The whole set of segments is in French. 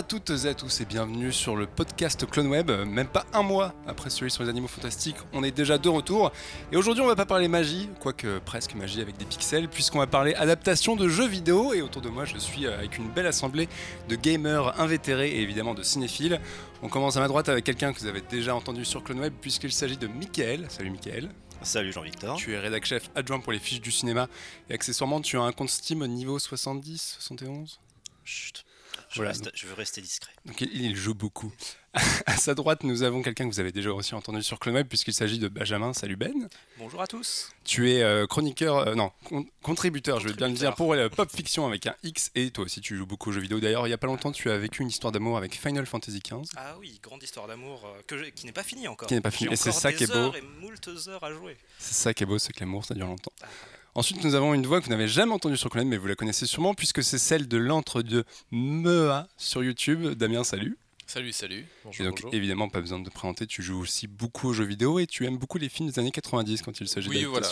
à toutes et à tous et bienvenue sur le podcast Clone Web. Même pas un mois après celui sur les animaux fantastiques, on est déjà de retour. Et aujourd'hui, on va pas parler magie, quoique presque magie avec des pixels, puisqu'on va parler adaptation de jeux vidéo. Et autour de moi, je suis avec une belle assemblée de gamers invétérés et évidemment de cinéphiles. On commence à ma droite avec quelqu'un que vous avez déjà entendu sur Clone Web, puisqu'il s'agit de Michael. Salut Michael. Salut Jean-Victor. Tu es rédac chef adjoint pour les fiches du cinéma et accessoirement tu as un compte Steam au niveau 70, 71 Chut. Je, reste, je, veux rester discret. Donc il, joue beaucoup. à sa droite, nous avons quelqu'un que vous avez déjà aussi entendu sur Clone puisqu'il s'agit de Benjamin. Salut Ben. Bonjour à tous. Tu es euh, chroniqueur, euh, non, contributeur, je vais bien le dire, pour la pop fiction avec un X. Et toi aussi, tu joues beaucoup aux jeux vidéo. D'ailleurs, il y a pas longtemps, tu as vécu une histoire d'amour avec Final Fantasy XV. Ah oui, grande histoire d'amour euh, qui n'est pas finie encore. Qui n'est pas finie. Et c'est ça qui est beau. Et moult heures à jouer. C'est ça qui est beau, c'est que l'amour, ça dure longtemps. Ah, Ensuite, nous avons une voix que vous n'avez jamais entendue sur Clone, mais vous la connaissez sûrement, puisque c'est celle de l'antre de Mea sur YouTube. Damien, salut. Salut, salut. Bonjour, et donc, évidemment, pas besoin de te présenter, tu joues aussi beaucoup aux jeux vidéo et tu aimes beaucoup les films des années 90 quand il s'agit Oui, voilà,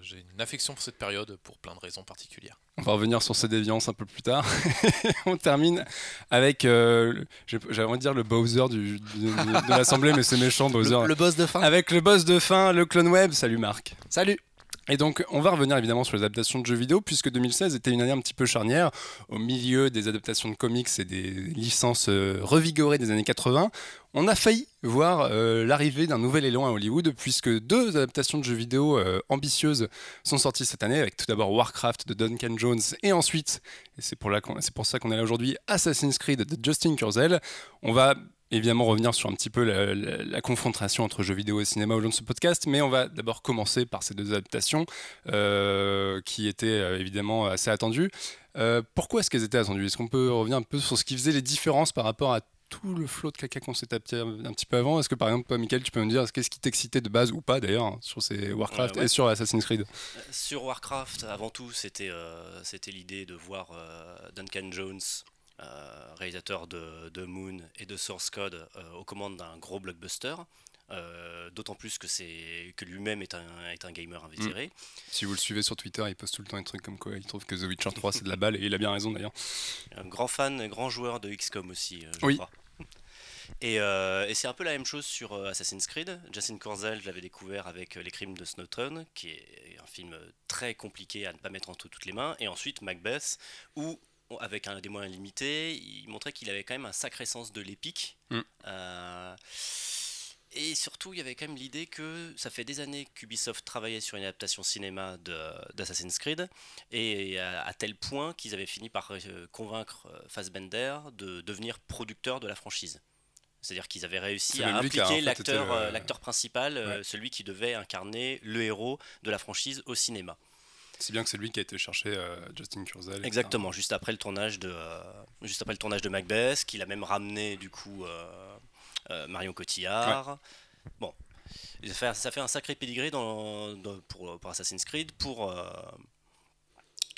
j'ai une affection pour cette période pour plein de raisons particulières. On va revenir sur ces déviances un peu plus tard. on termine avec, euh, j'avais envie de dire le Bowser du, de, l'Assemblée, mais c'est méchant, Bowser. le boss de fin. Avec le boss de fin, le Clone Web. Salut Marc. Salut. Et donc, on va revenir évidemment sur les adaptations de jeux vidéo, puisque 2016 était une année un petit peu charnière, au milieu des adaptations de comics et des licences euh, revigorées des années 80. On a failli voir euh, l'arrivée d'un nouvel élan à Hollywood, puisque deux adaptations de jeux vidéo euh, ambitieuses sont sorties cette année, avec tout d'abord Warcraft de Duncan Jones, et ensuite, et c'est pour, pour ça qu'on est là aujourd'hui, Assassin's Creed de Justin Kurzel. On va évidemment revenir sur un petit peu la, confrontation entre jeux vidéo et cinéma au long de ce podcast, mais on va d'abord commencer par ces deux adaptations euh, qui étaient euh, évidemment assez attendues. Euh, pourquoi est-ce qu'elles étaient attendues? Est-ce qu'on peut revenir un peu sur ce qui faisait les différences par rapport à tout le flot de caca qu'on s'est tapé un petit peu avant? Est-ce que par exemple, toi, Michael, tu peux me dire qu'est-ce qui t'excitait de base ou pas d'ailleurs hein, sur ces Warcraft et sur Assassin's Creed? Sur Warcraft, avant tout, c'était c'était l'idée de voir Duncan Jones réalisateur de, Moon et de Source Code, euh, aux commandes d'un gros blockbuster. Euh, d'autant plus que c'est que lui-même est un, est un gamer invétéré. Mm. Si vous le suivez sur Twitter, il poste tout le temps des trucs comme quoi il trouve que The Witcher 3 c'est de la balle et il a bien raison d'ailleurs. Un grand fan, un grand joueur de XCOM aussi, je oui. crois. Et, et c'est un peu la même chose sur Assassin's Creed. Justin Corzel, je l'avais découvert avec Les Crimes de Snowton, qui est un film très compliqué à ne pas mettre entre toutes les mains. Et ensuite Macbeth, où avec un, des moyens limités, il montrait qu'il avait quand même un sacré sens de l'épique. Mm. Euh, et surtout, il y avait quand même l'idée que ça fait des années qu'Ubisoft travaillait sur une adaptation cinéma d'Assassin's Creed, et à, tel point qu'ils avaient fini par euh, convaincre euh, Fassbender de devenir producteur de la franchise. C'est-à-dire qu'ils avaient réussi à impliquer l'acteur principal, celui qui devait incarner le héros de la franchise au cinéma. C'est bien que c'est lui qui a été cherché euh, Justin Kurzel. Exactement, juste après le tournage de, euh, juste après le tournage de Macbeth, qu'il a même ramené du coup euh, Marion Cotillard. Bon, ça fait, ça fait, un sacré dans, pour, pour, Assassin's Creed, pour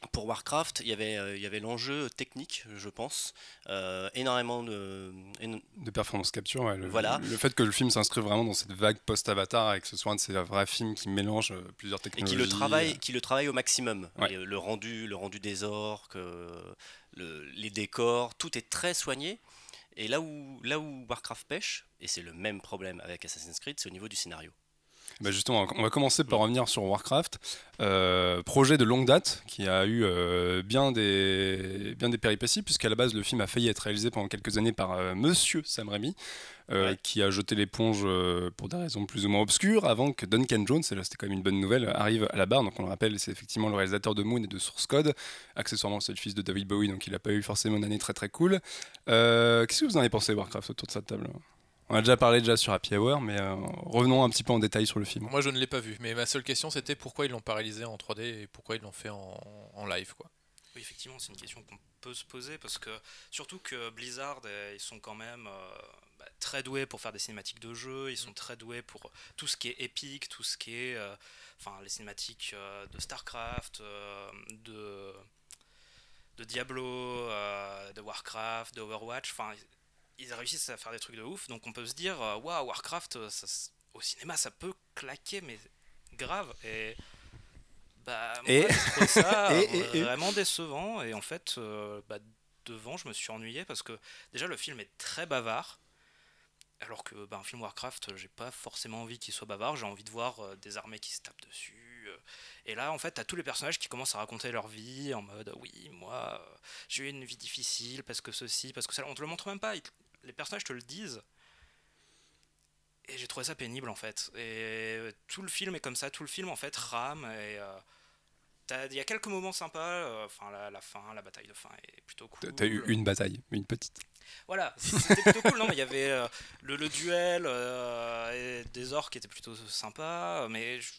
pour Warcraft, il y avait, euh, il y avait l'enjeu technique, je pense, euh, énormément de, de performance capture. le, voilà. le fait que le film s'inscrive vraiment dans cette vague post-Avatar et que ce soit un de ces vrais films qui mélange euh, plusieurs technologies. Et qui le travaille, qui le travaille au maximum. le rendu, le rendu des orques, le, les décors, tout est très soigné. Et là où, là où Warcraft pêche, et c'est le même problème avec Assassin's Creed, c'est au niveau du scénario. Bah, justement, on va commencer par revenir sur Warcraft, euh, projet de longue date qui a eu euh, bien, des, bien des péripéties, puisqu'à la base le film a failli être réalisé pendant quelques années par euh, Monsieur Sam Raimi, qui a jeté l'éponge pour des raisons plus ou moins obscures, avant que Duncan Jones, et là c'était quand même une bonne nouvelle, arrive à la barre. Donc on le rappelle, c'est effectivement le réalisateur de Moon et de Source Code, accessoirement c'est le fils de David Bowie, donc il n'a pas eu forcément une année très très cool. Qu'est-ce que vous en avez pensé Warcraft autour de cette table? On a déjà parlé déjà sur Happy Hour, mais euh, revenons un petit peu en détail sur le film. Moi, je ne l'ai pas vu, mais ma seule question, c'était pourquoi ils l'ont pas réalisé en 3D et pourquoi ils l'ont fait en, live, quoi. Oui, effectivement, c'est une question qu'on peut se poser parce que surtout que Blizzard, euh, ils sont quand même euh, bah, très doués pour faire des cinématiques de jeu, ils sont mm. très doués pour tout ce qui est épique, tout ce qui est, enfin, les cinématiques de Starcraft, de de Diablo, de Warcraft, de Overwatch, enfin ils réussissent à faire des trucs de ouf, donc on peut se dire, euh, waouh, Warcraft, euh, au cinéma, ça peut claquer, mais grave. Et bah, moi, ça vraiment décevant. Et en fait, euh, bah, devant, je me suis ennuyé parce que déjà le film est très bavard. Alors que bah, un film Warcraft, j'ai pas forcément envie qu'il soit bavard, j'ai envie de voir euh, des armées qui se tapent dessus. Et là, en fait, t'as tous les personnages qui commencent à raconter leur vie en mode oui, moi, j'ai eu une vie difficile parce que ceci, parce que ça. On te le montre même pas, ils te- les personnages te le disent. Et j'ai trouvé ça pénible en fait. Et tout le film est comme ça, tout le film en fait rame. Et euh, il y a quelques moments sympas. euh, Enfin, la, la fin, la bataille de fin est plutôt cool. T'as- eu une bataille, une petite. Voilà, c'était plutôt cool. Non, mais il y avait euh, le, le duel et des orques qui étaient plutôt sympas. Mais je-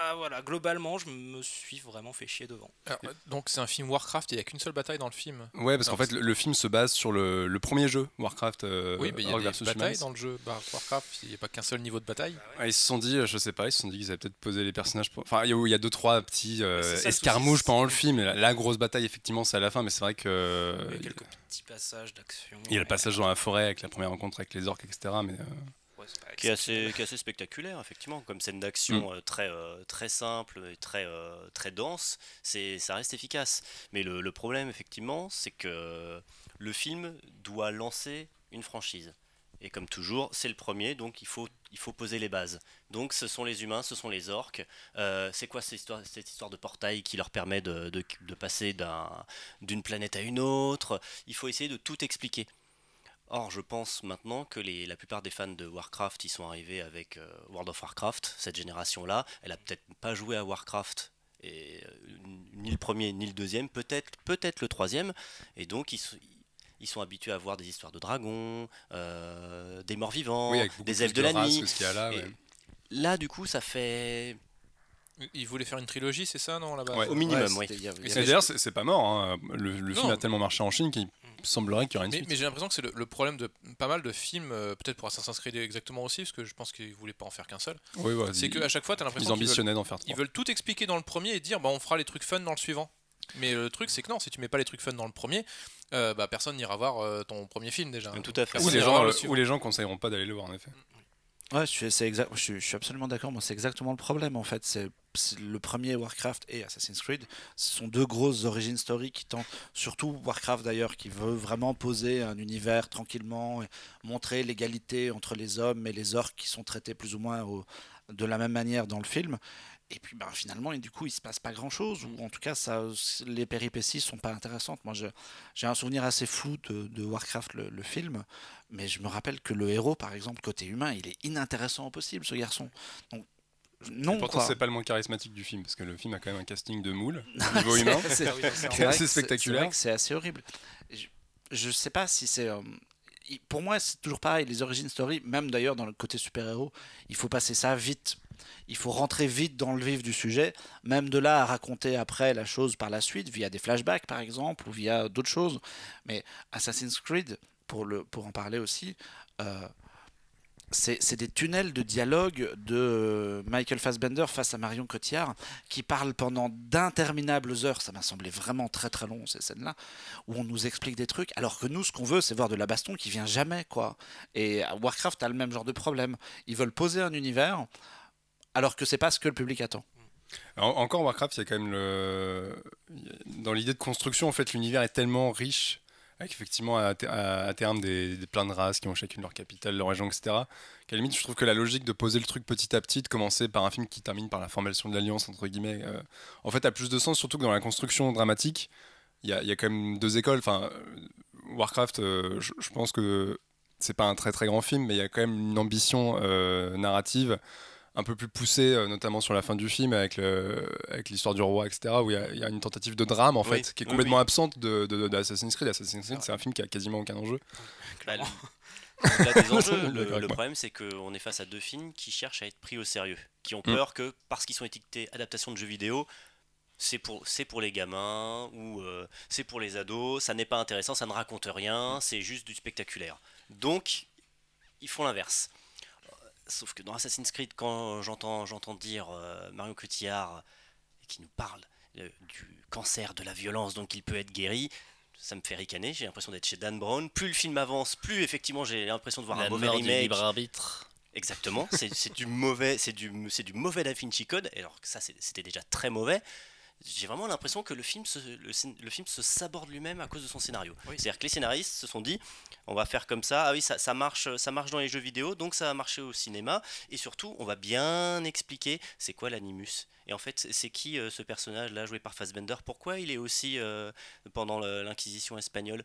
Ah, voilà, globalement, je me suis vraiment fait chier devant. Alors, euh, donc c'est un film Warcraft, il n'y a qu'une seule bataille dans le film. Ouais, parce qu'en fait, le, le film se base sur le, le premier jeu, Warcraft. euh, oui, mais il y a des versus batailles Humans. dans le jeu Bar- Warcraft, il n'y a pas qu'un seul niveau de bataille. Ouais, ils se sont dit, euh, je sais pas, ils se sont dit qu'ils avaient peut-être posé les personnages. Pour... Enfin, il y, a- il y a deux, trois petits euh, escarmouches pendant le film. La, la grosse bataille, effectivement, c'est à la fin, mais c'est vrai que. Il y a quelques petits passages d'action. Il y a le passage dans la forêt avec la première rencontre avec les orques, etc. Mais euh, qui est assez, qui est assez spectaculaire, effectivement, comme scène d'action Mm. euh, très, euh, très simple et très, euh, très dense, c'est, ça reste efficace. Mais le, le problème, effectivement, c'est que le film doit lancer une franchise. Et comme toujours, c'est le premier, donc il faut, il faut poser les bases. Donc ce sont les humains, ce sont les orques. Euh, c'est quoi cette histoire, cette histoire de portail qui leur permet de, de- de passer d'un, d'une planète à une autre? Il faut essayer de tout expliquer. Or, je pense maintenant que les, la plupart des fans de Warcraft y sont arrivés avec euh, World of Warcraft, cette génération-là. Elle a peut-être pas joué à Warcraft, et, euh, ni le premier ni le deuxième, peut-être peut-être le troisième. Et donc, ils, sont- ils sont habitués à voir des histoires de dragons, euh, des morts vivants, oui, des elfes de la nuit. ouais. Là, du coup, ça fait. Il voulait faire une trilogie, c'est ça, non, là-bas Ouais. Au minimum, Ouais, oui. Et d'ailleurs, c'est pas mort. hein. Le, film a tellement marché en Chine qu'il semblerait qu'il y aurait une Mais, suite. mais j'ai l'impression que c'est le, le problème de pas mal de films, euh, peut-être pour Assassin's Creed exactement aussi, parce que je pense qu'ils voulaient pas en faire qu'un seul. Oui, ouais, C'est ils- qu'à chaque fois, tu as ils l'impression qu'ils veulent, ambitionnaient d'en faire ils trois. veulent tout expliquer dans le premier et dire bah, on fera les trucs fun dans le suivant. Mais le truc, c'est que non, si tu mets pas les trucs fun dans le premier, euh, bah, personne n'ira voir euh, ton premier film déjà. Tout à fait. Ou les, gens, le ou les gens conseilleront pas d'aller le voir, en effet. Ouais, c'est exact, je, suis- absolument d'accord. C'est exactement le problème en fait. C'est le premier Warcraft et Assassin's Creed. Sont deux grosses origin story qui tentent, surtout Warcraft d'ailleurs, qui veut vraiment poser un univers tranquillement, et montrer l'égalité entre les hommes et les orques qui sont traités plus ou moins de la même manière dans le film. Et puis ben, finalement, et du coup, il se passe pas grand chose, ou en tout cas, ça, les péripéties sont pas intéressantes. Moi, j'ai un souvenir assez flou de, de Warcraft, le, le film, mais je me rappelle que le héros, par exemple, côté humain, il est inintéressant au possible, ce garçon. Donc, non, Et pourtant, c'est pas le moins charismatique du film, parce que le film a quand même un casting de moule, au niveau humain. C'est- assez spectaculaire. C'est assez horrible. Je, je sais pas si c'est. euh, pour moi, c'est toujours pareil. Les origin story, même d'ailleurs dans le côté super-héros, il faut passer ça vite. Il faut rentrer vite dans le vif du sujet, même de là à raconter après la chose par la suite, via des flashbacks par exemple, ou via d'autres choses. Mais Assassin's Creed, pour, le, pour en parler aussi, euh, c'est des tunnels de dialogue de Michael Fassbender face à Marion Cotillard qui parlent pendant d'interminables heures. Ça m'a semblé vraiment très très long ces scènes-là, où on nous explique des trucs, alors que nous, ce qu'on veut, c'est voir de la baston qui vient jamais, quoi. Et Warcraft a le même genre de problème. Ils veulent poser un univers, alors que c'est pas ce que le public attend. En- encore Warcraft, il y a quand même le. Dans l'idée de construction, en fait, l'univers est tellement riche, avec effectivement à, ter- à- à terme des, des plein de races qui ont chacune leur capitale, leur région, etc. Qu'à limite, je trouve que la logique de poser le truc petit à petit, de commencer par un film qui termine par la formation de l'alliance, entre guillemets, euh, en fait, a plus de sens, surtout que dans la construction dramatique, il y y a quand même deux écoles. Enfin, Warcraft, euh, je, je pense que c'est pas un très très grand film, mais il y a quand même une ambition euh, narrative un peu plus poussée, euh, notamment sur la fin du film, avec le- avec l'histoire du roi, etc., où il y, a, il y a une tentative de drame, en Oui, fait, qui est complètement oui. absente de, de, d'Assassin's Creed. Assassin's Creed, c'est un film qui a quasiment aucun enjeu. Bah, des enjeux, le, problème c'est qu'on est face à deux films qui cherchent à être pris au sérieux, qui ont Mm. peur que parce qu'ils sont étiquetés adaptation de jeux vidéo, c'est pour, c'est pour les gamins ou euh, c'est pour les ados, ça n'est pas intéressant, ça ne raconte rien, c'est juste du spectaculaire. Donc, ils font l'inverse. Euh, Sauf que dans Assassin's Creed, quand j'entends, j'entends dire euh, Marion Cotillard qui nous parle euh, du cancer, de la violence, donc il peut être guéri, ça me fait ricaner. J'ai l'impression d'être chez Dan Brown. Plus le film avance, plus effectivement j'ai l'impression de voir un mauvais du remake. libre arbitre. Exactement, c'est du mauvais, c'est du, c'est du mauvais Da Vinci Code. Et alors que ça, c'était déjà très mauvais. J'ai vraiment l'impression que le film, se, le, film se saborde lui-même à cause de son scénario. Oui. C'est-à-dire que les scénaristes se sont dit, on va faire comme ça, ah oui, ça, ça marche, ça marche dans les jeux vidéo, donc ça va marcher au cinéma, et surtout, on va bien expliquer c'est quoi l'animus. Et en fait, c'est- qui euh, ce personnage-là joué par Fassbender? Pourquoi il est aussi euh, pendant l'Inquisition espagnole?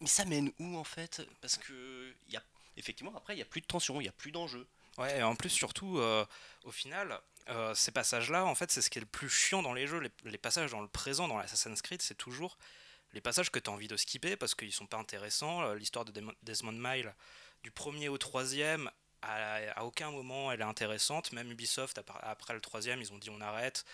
Mais ça mène où en fait? Parce que y a, effectivement, après, il n'y a plus de tension, il n'y a plus d'enjeu. Ouais, et en plus, surtout, euh, au final, euh, ces passages-là, en fait, c'est ce qui est le plus chiant dans les jeux. Les, les passages dans le présent, dans l'Assassin's Creed, c'est toujours les passages que tu as envie de skipper parce qu'ils sont pas intéressants. Euh, L'histoire de Desmond Mile, du premier au troisième, à, à aucun moment elle est intéressante. Même Ubisoft, après, le troisième, ils ont dit on arrête,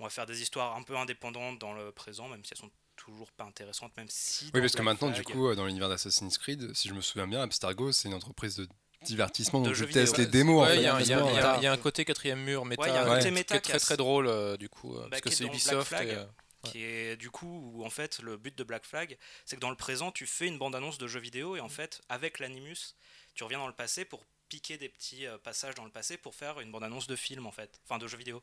on va faire des histoires un peu indépendantes dans le présent, même si elles sont toujours pas intéressantes, même si. Oui, parce que maintenant, du coup, dans l'univers d'Assassin's Creed, si je me souviens bien, Abstergo, c'est une entreprise de divertissement, De donc je jeux vidéo. teste les démos. en Ouais, fait, il y, a un- y ouais. y a côté quatrième mur méta Ouais, il y a un côté qui est- méta qui est qui très a- très drôle euh, du coup, euh, Bah, parce que c'est Ubisoft. Flag. et, euh, qui est du coup où en fait le but de Black Flag c'est que dans le présent tu fais une bande annonce de jeu vidéo et en fait avec l'animus tu reviens dans le passé pour piquer des petits euh, passages dans le passé pour faire une bande annonce de film en fait enfin de jeu vidéo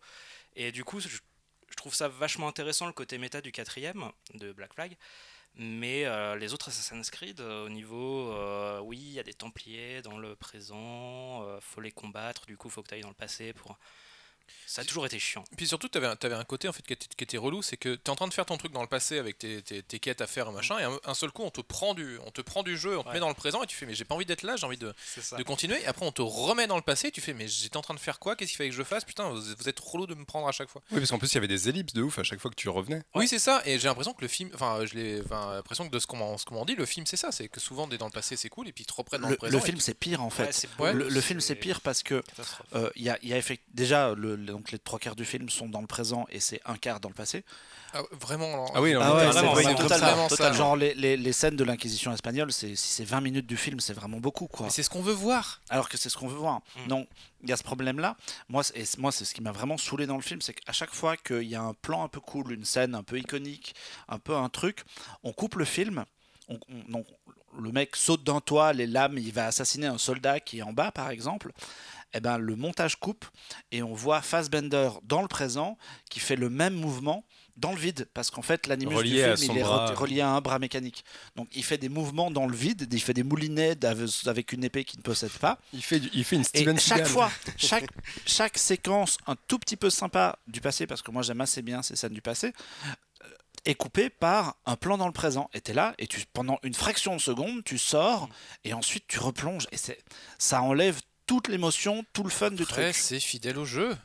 et du coup je, je trouve ça vachement intéressant le côté méta du quatrième de Black Flag mais euh, les autres Assassin's Creed euh, au niveau euh, oui il y a des Templiers dans le présent faut les combattre du coup faut que tu ailles dans le passé pour ça a toujours été chiant Puis surtout, tu avais, un côté en fait qui était, qui était relou, c'est que tu es en train de faire ton truc dans le passé avec tes, tes- tes quêtes à faire et machin, et un, un seul coup, on te prend du, on te prend du jeu, on te Ouais. met dans le présent, et tu fais mais j'ai pas envie d'être là, j'ai envie de, de continuer. Et après, on te remet dans le passé, et tu fais mais j'étais en train de faire quoi? Qu'est-ce qu'il fallait que je fasse? Putain, vous, vous êtes relou de me prendre à chaque fois. Oui, parce qu'en plus, il y avait des ellipses de ouf à chaque fois que tu revenais. Oui, c'est ça. Et j'ai l'impression que le film, enfin, je l'ai, enfin, l'impression que de ce qu'on m'en, ce qu'on m'en dit, le film, c'est ça, c'est que souvent, dès dans le passé, c'est cool, et puis ils te reprennent dans le, Le, présent. le film c'est pire en fait. Ouais, le, le film c'est pire parce que euh, il y a, il y a effect- déjà le- donc les trois quarts du film sont dans le présent et c'est un quart dans le passé. Ah, vraiment. Ah oui, non, Ah ouais, vraiment, c'est- vraiment, c'est- totalement, vraiment ça. totalement. Genre les, les, les scènes de l'Inquisition espagnole, c'est si c'est 20 minutes du film, c'est vraiment beaucoup quoi. Mais c'est ce qu'on veut voir. Alors que c'est ce qu'on veut voir. Mm. Non, il y a ce problème-là. Moi, c'est- et moi, c'est ce qui m'a vraiment saoulé dans le film, c'est qu'à chaque fois qu'il y a un plan un peu cool, une scène un peu iconique, un peu un truc, on coupe le film. On, on- non, le mec saute d'un toit, les lames, il va assassiner un soldat qui est en bas, par exemple. Eh ben, le montage coupe et on voit Fassbender dans le présent qui fait le même mouvement dans le vide parce qu'en fait l'animus du film il est bras. relié à un bras mécanique donc il fait des mouvements dans le vide il fait des moulinets avec une épée qu'il ne possède pas Il fait, il fait une et Steven chaque Seagal. fois, chaque, chaque séquence un tout petit peu sympa du passé, parce que moi j'aime assez bien ces scènes du passé, euh, est coupée par un plan dans le présent. Et t'es là, et tu, pendant une fraction de seconde, tu sors, et ensuite tu replonges. Et ça enlève toute l'émotion, tout le fun du Après, truc. c'est fidèle au jeu.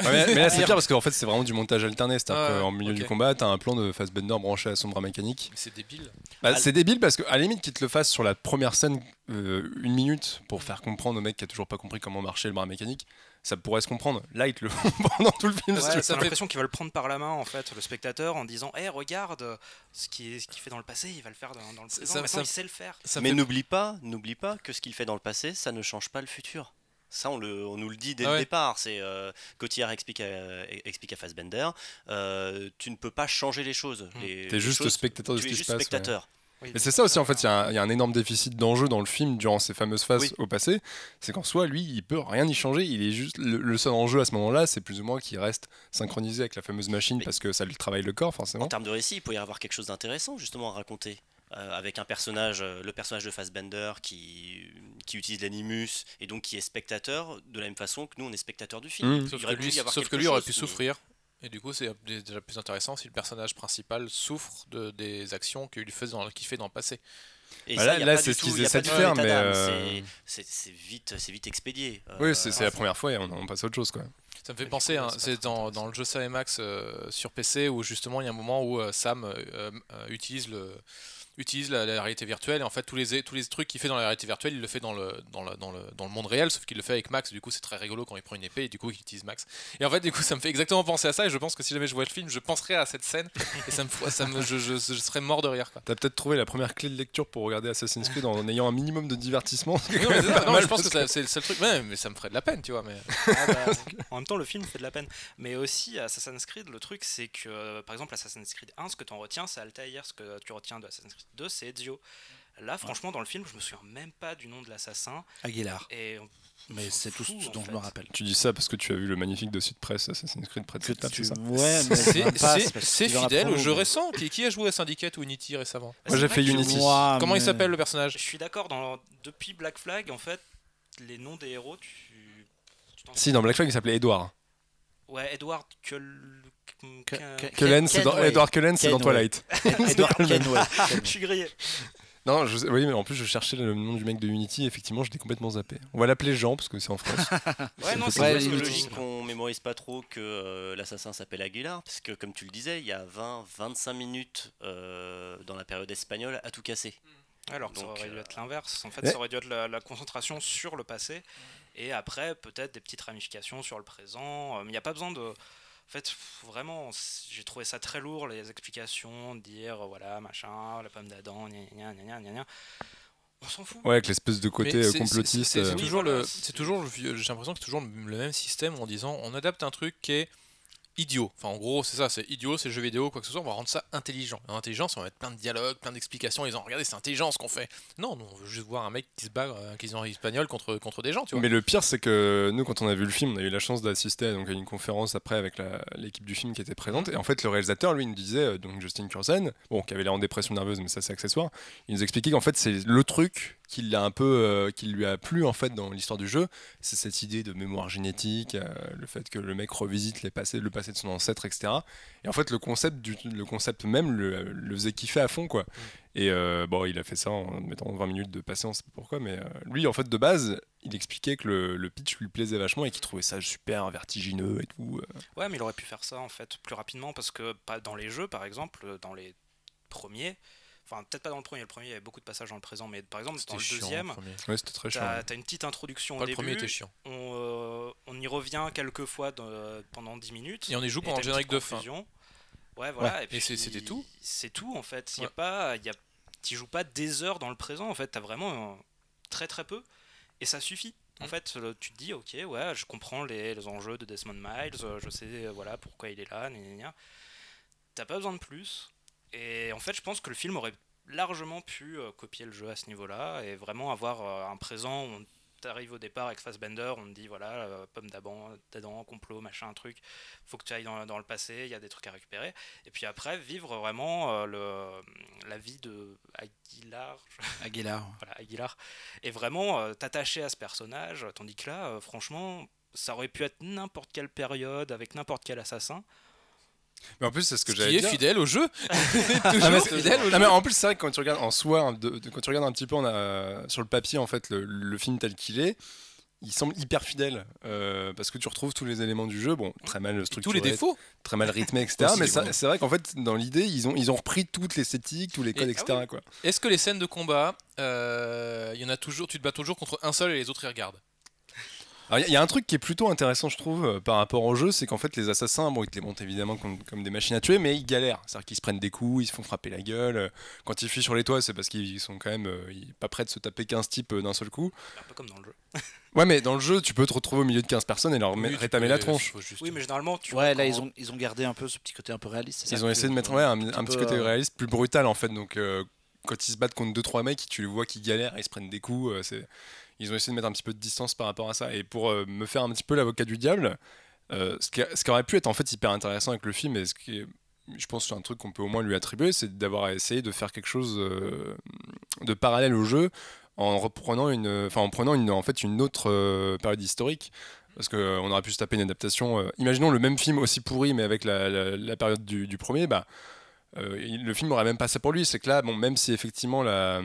Ouais, mais, mais là, c'est pire parce qu'en fait, c'est vraiment du montage alterné. C'est-à-dire Ouais, qu'en milieu du combat, t'as un plan de Fassbender branché à son bras mécanique. Mais c'est débile. Bah, Ah, c'est débile parce qu'à la limite qu'ils te le fassent sur la première scène euh, une minute pour faire comprendre au mec qui a toujours pas compris comment marchait le bras mécanique, ça pourrait se comprendre. Là, ils te le font pendant tout le film. si tu Ouais, veux. t'as l'impression qu'il va le prendre par la main en fait, le spectateur, en disant Hé, regarde, euh, ce qu'il fait dans le passé, il va le faire dans, dans le Ça- présent. ça- Maintenant, ça- il sait le faire. Ça Mais fait- n'oublie pas, n'oublie pas que ce qu'il fait dans le passé, ça ne change pas le futur. Ça, on, le, on nous le dit dès Ah le départ. C'est euh, Cotillard explique à, explique à Fassbender, euh, tu ne peux pas changer les choses. Mm. Les- T'es les juste choses- spectateur de tu ce es qui se juste passe, ouais. Mais c'est ça aussi, en fait, il y, a un- il y a un énorme déficit d'enjeu dans le film durant ces fameuses phases Oui. au passé. C'est qu'en soi, lui, il peut rien y changer. Il est juste le, le seul enjeu à ce moment-là, c'est plus ou moins qu'il reste synchronisé avec la fameuse machine Mais- parce que ça lui travaille le corps, En forcément. termes de récit, il peut y avoir quelque chose d'intéressant justement à raconter. euh, avec un personnage, euh, le personnage de Fassbender qui, qui utilise l'animus et donc qui est spectateur de la même façon que nous on est spectateur du film. Mmh. Sauf que lui, sauf que lui aurait pu mais- souffrir. Et du coup, c'est déjà plus intéressant si le personnage principal souffre de, des actions qu'il fait dans, qu'il fait dans le passé. Et Bah ça, là- là, c'est ce qu'ils essaient de faire, mais, euh, c'est- vite, c'est vite expédié. Euh, Oui, c'est c'est la première fois et on, on passe à autre chose. Quoi. Ça me fait penser, hein, c'est dans, dans le jeu Sam et Max euh, sur PC où justement il y a un moment où euh, Sam euh, euh, utilise le utilise la, la réalité virtuelle et en fait tous les tous les trucs qu'il fait dans la réalité virtuelle il le fait dans le dans le, dans le, dans le monde réel sauf qu'il le fait avec Max du coup c'est très rigolo quand il prend une épée et du coup il utilise Max et en fait du coup ça me fait exactement penser à ça et je pense que si jamais je vois le film je penserais à cette scène et ça me ça me je, je, je serais mort de rire quoi. T'as peut-être trouvé la première clé de lecture pour regarder Assassin's Creed en ayant un minimum de divertissement. Non, mais, ça, non, je pense que c'est le seul truc ouais, mais ça me ferait de la peine tu vois mais Ah bah, en même temps, le film fait de la peine. Mais aussi, Assassin's Creed, le truc, c'est que, euh, par exemple, Assassin's Creed 1, ce que tu en retiens, c'est Altair. Ce que tu retiens de Assassin's Creed 2, c'est Ezio. Là, franchement, dans le film, je me souviens même pas du nom de l'assassin. Aguilar. Et on Mais c'est tout ce dont je me rappelle. Tu dis ça parce que tu as vu le magnifique dossier de presse Assassin's Creed de tu- c'est ça Ouais, fidèle au jeu récent. Qui, qui a joué à Syndicate ou Unity récemment Moi, j'ai fait Unity. Moi, Comment il s'appelle le personnage Je suis d'accord, dans... depuis Black Flag, en fait, les noms des héros, tu. tu t'en Si, dans Black Flag, il s'appelait Edward. Ouais, Edward Cull... Cullen, c'est dans. Edward Cullen, c'est dans. Twilight. Edward Kenway. Je suis grillé. Non, je, oui, mais en plus, je cherchais le nom du mec de Unity. Effectivement, je l'ai complètement zappé. On va l'appeler Jean parce que c'est en France. Ouais, non, c'est logique. qu'on mémorise pas trop que euh, l'assassin s'appelle Aguilar, parce que comme tu le disais, il y a 20-25 minutes euh, dans la période espagnole à tout casser. Alors que ça aurait dû euh, être l'inverse. En fait, ouais. ça aurait dû être la, la concentration sur le passé et après peut-être des petites ramifications sur le présent. Euh, Mais il n'y a pas besoin de. En fait, vraiment, j'ai trouvé ça très lourd les explications, dire euh, voilà machin, la pomme d'Adam, gna gna gna gna gna gna. On s'en fout. Ouais, avec l'espèce de côté complotiste. c'est- toujours le, toujours j'ai l'impression que c'est toujours le même système en disant on adapte un truc qui est idiot. Enfin en gros c'est ça, c'est idiot, c'est jeu vidéo, quoi que ce soit, on va rendre ça intelligent. Et intelligent, c'est on va mettre plein de dialogues, plein d'explications, en disant regardez c'est intelligent ce qu'on fait. Non, nous on veut juste voir un mec qui se bat euh, qui est en espagnol contre, contre des gens, tu vois. Mais le pire, c'est que nous, quand on a vu le film, on a eu la chance d'assister à, une conférence après avec l'équipe du film qui était présente. Et en fait, le réalisateur, lui, nous disait, euh, donc Justin Kurzen, bon, qui avait l'air en dépression nerveuse, mais ça, c'est accessoire, il nous expliquait qu'en fait, c'est le truc qui un peu, euh, lui a plu en fait dans l'histoire du jeu, c'est cette idée de mémoire génétique, euh, le fait que le mec revisite les passés, le passé de son ancêtre, etc. Et en fait, le concept, du, le concept même le, le faisait kiffer à fond, quoi. Et euh, bon, il a fait ça en mettant 20 minutes de passé, sait pas pourquoi, mais euh, lui, en fait, de base, il expliquait que le, le pitch lui plaisait vachement et qu'il trouvait ça super vertigineux et tout. euh. Ouais, mais il aurait pu faire ça en fait plus rapidement parce que pas dans les jeux par exemple, dans les premiers. Enfin, peut-être pas dans le premier. Le premier, il y avait beaucoup de passages dans le présent, mais par exemple, dans C'était le chiant, deuxième, le premier. Ouais, c'était très chiant. t'as as une petite introduction Pas au le premier début. était chiant. on, euh, on y revient quelques fois pendant 10 minutes. Et on y joue pendant t'as le une générique de fin. Ouais, voilà. Et puis c'est- c'était tout C'est tout en fait. Il y a Ouais. pas, il y a, tu joues pas des heures dans le présent. En fait, t'as vraiment euh, très très peu, et ça suffit. En Mm. fait, euh, tu te dis, ok, ouais, je comprends les, les enjeux de Desmond Miles, euh, je sais, voilà, pourquoi il est là, gna, gna, gna. T'as pas besoin de plus. Et en fait, je pense que le film aurait largement pu euh, copier le jeu à ce niveau-là et vraiment avoir euh, un présent où on t'arrives au départ avec Fassbender, on te dit voilà, euh, pomme d'Adam, d'Adam, complot, machin, un truc, faut que tu ailles dans, dans le passé, il y a des trucs à récupérer. Et puis après, vivre vraiment le, la vie de Aguilar, Aguilar. voilà, Aguilar, et vraiment t'attacher à ce personnage, tandis que là, franchement, ça aurait pu être n'importe quelle période, avec n'importe quel assassin. Mais en plus, c'est ce que Qui j'allais est dire. fidèle au jeu. Ah, Toujours c'est- fidèle au Non, jeu. mais en plus, c'est vrai que quand tu regardes en soi, hein, de- de- quand tu regardes un petit peu on a, sur le papier, en fait, le, le film tel qu'il est, il semble hyper fidèle euh, parce que tu retrouves tous les éléments du jeu, bon, très mal structuré, tous les défauts. très mal rythmé, etc. Aussi, mais c'est vrai qu'en fait, dans l'idée, ils ont, ils ont repris toute l'esthétique, tous les codes, Et- etc. ah oui. quoi. Est-ce que les scènes de combat, euh, il y en a toujours, tu te bats toujours contre un seul et les autres ils regardent? Il y, a un truc qui est plutôt intéressant, je trouve, euh, par rapport au jeu, c'est qu'en fait, les assassins, bon, ils te les montent évidemment comme, comme des machines à tuer, mais ils galèrent. C'est-à-dire qu'ils se prennent des coups, ils se font frapper la gueule. euh, Quand ils fuient sur les toits, c'est parce qu'ils sont quand même euh, pas prêts de se taper 15 types euh, d'un seul coup. Un peu comme dans le jeu. Ouais, mais dans le jeu, tu peux te retrouver au milieu de 15 personnes et leur Oui, rétamer la tronche. juste- Oui, mais généralement, tu Ouais, vois, là, ils ont, ils ont gardé un peu ce petit côté un peu réaliste. Ils ont essayé de mettre ouais, un, un petit peu, côté réaliste, plus brutal en fait. Donc, euh, quand ils se battent contre 2-3 mecs, tu les vois qui galèrent, ils se prennent des coups. euh, c'est... Ils ont essayé de mettre un petit peu de distance par rapport à ça. Et pour euh, me faire un petit peu l'avocat du diable, euh, ce, qui, aurait pu être en fait hyper intéressant avec le film, et ce qui est, je pense c'est un truc qu'on peut au moins lui attribuer, c'est d'avoir essayé de faire quelque chose euh, de parallèle au jeu en reprenant une, en prenant une, en fait une autre euh, période historique. Parce qu'on aurait pu se taper une adaptation. euh, imaginons le même film aussi pourri, mais avec la période du, du premier, bah, euh, le film aurait même pas ça pour lui. C'est que là, bon, même si effectivement la,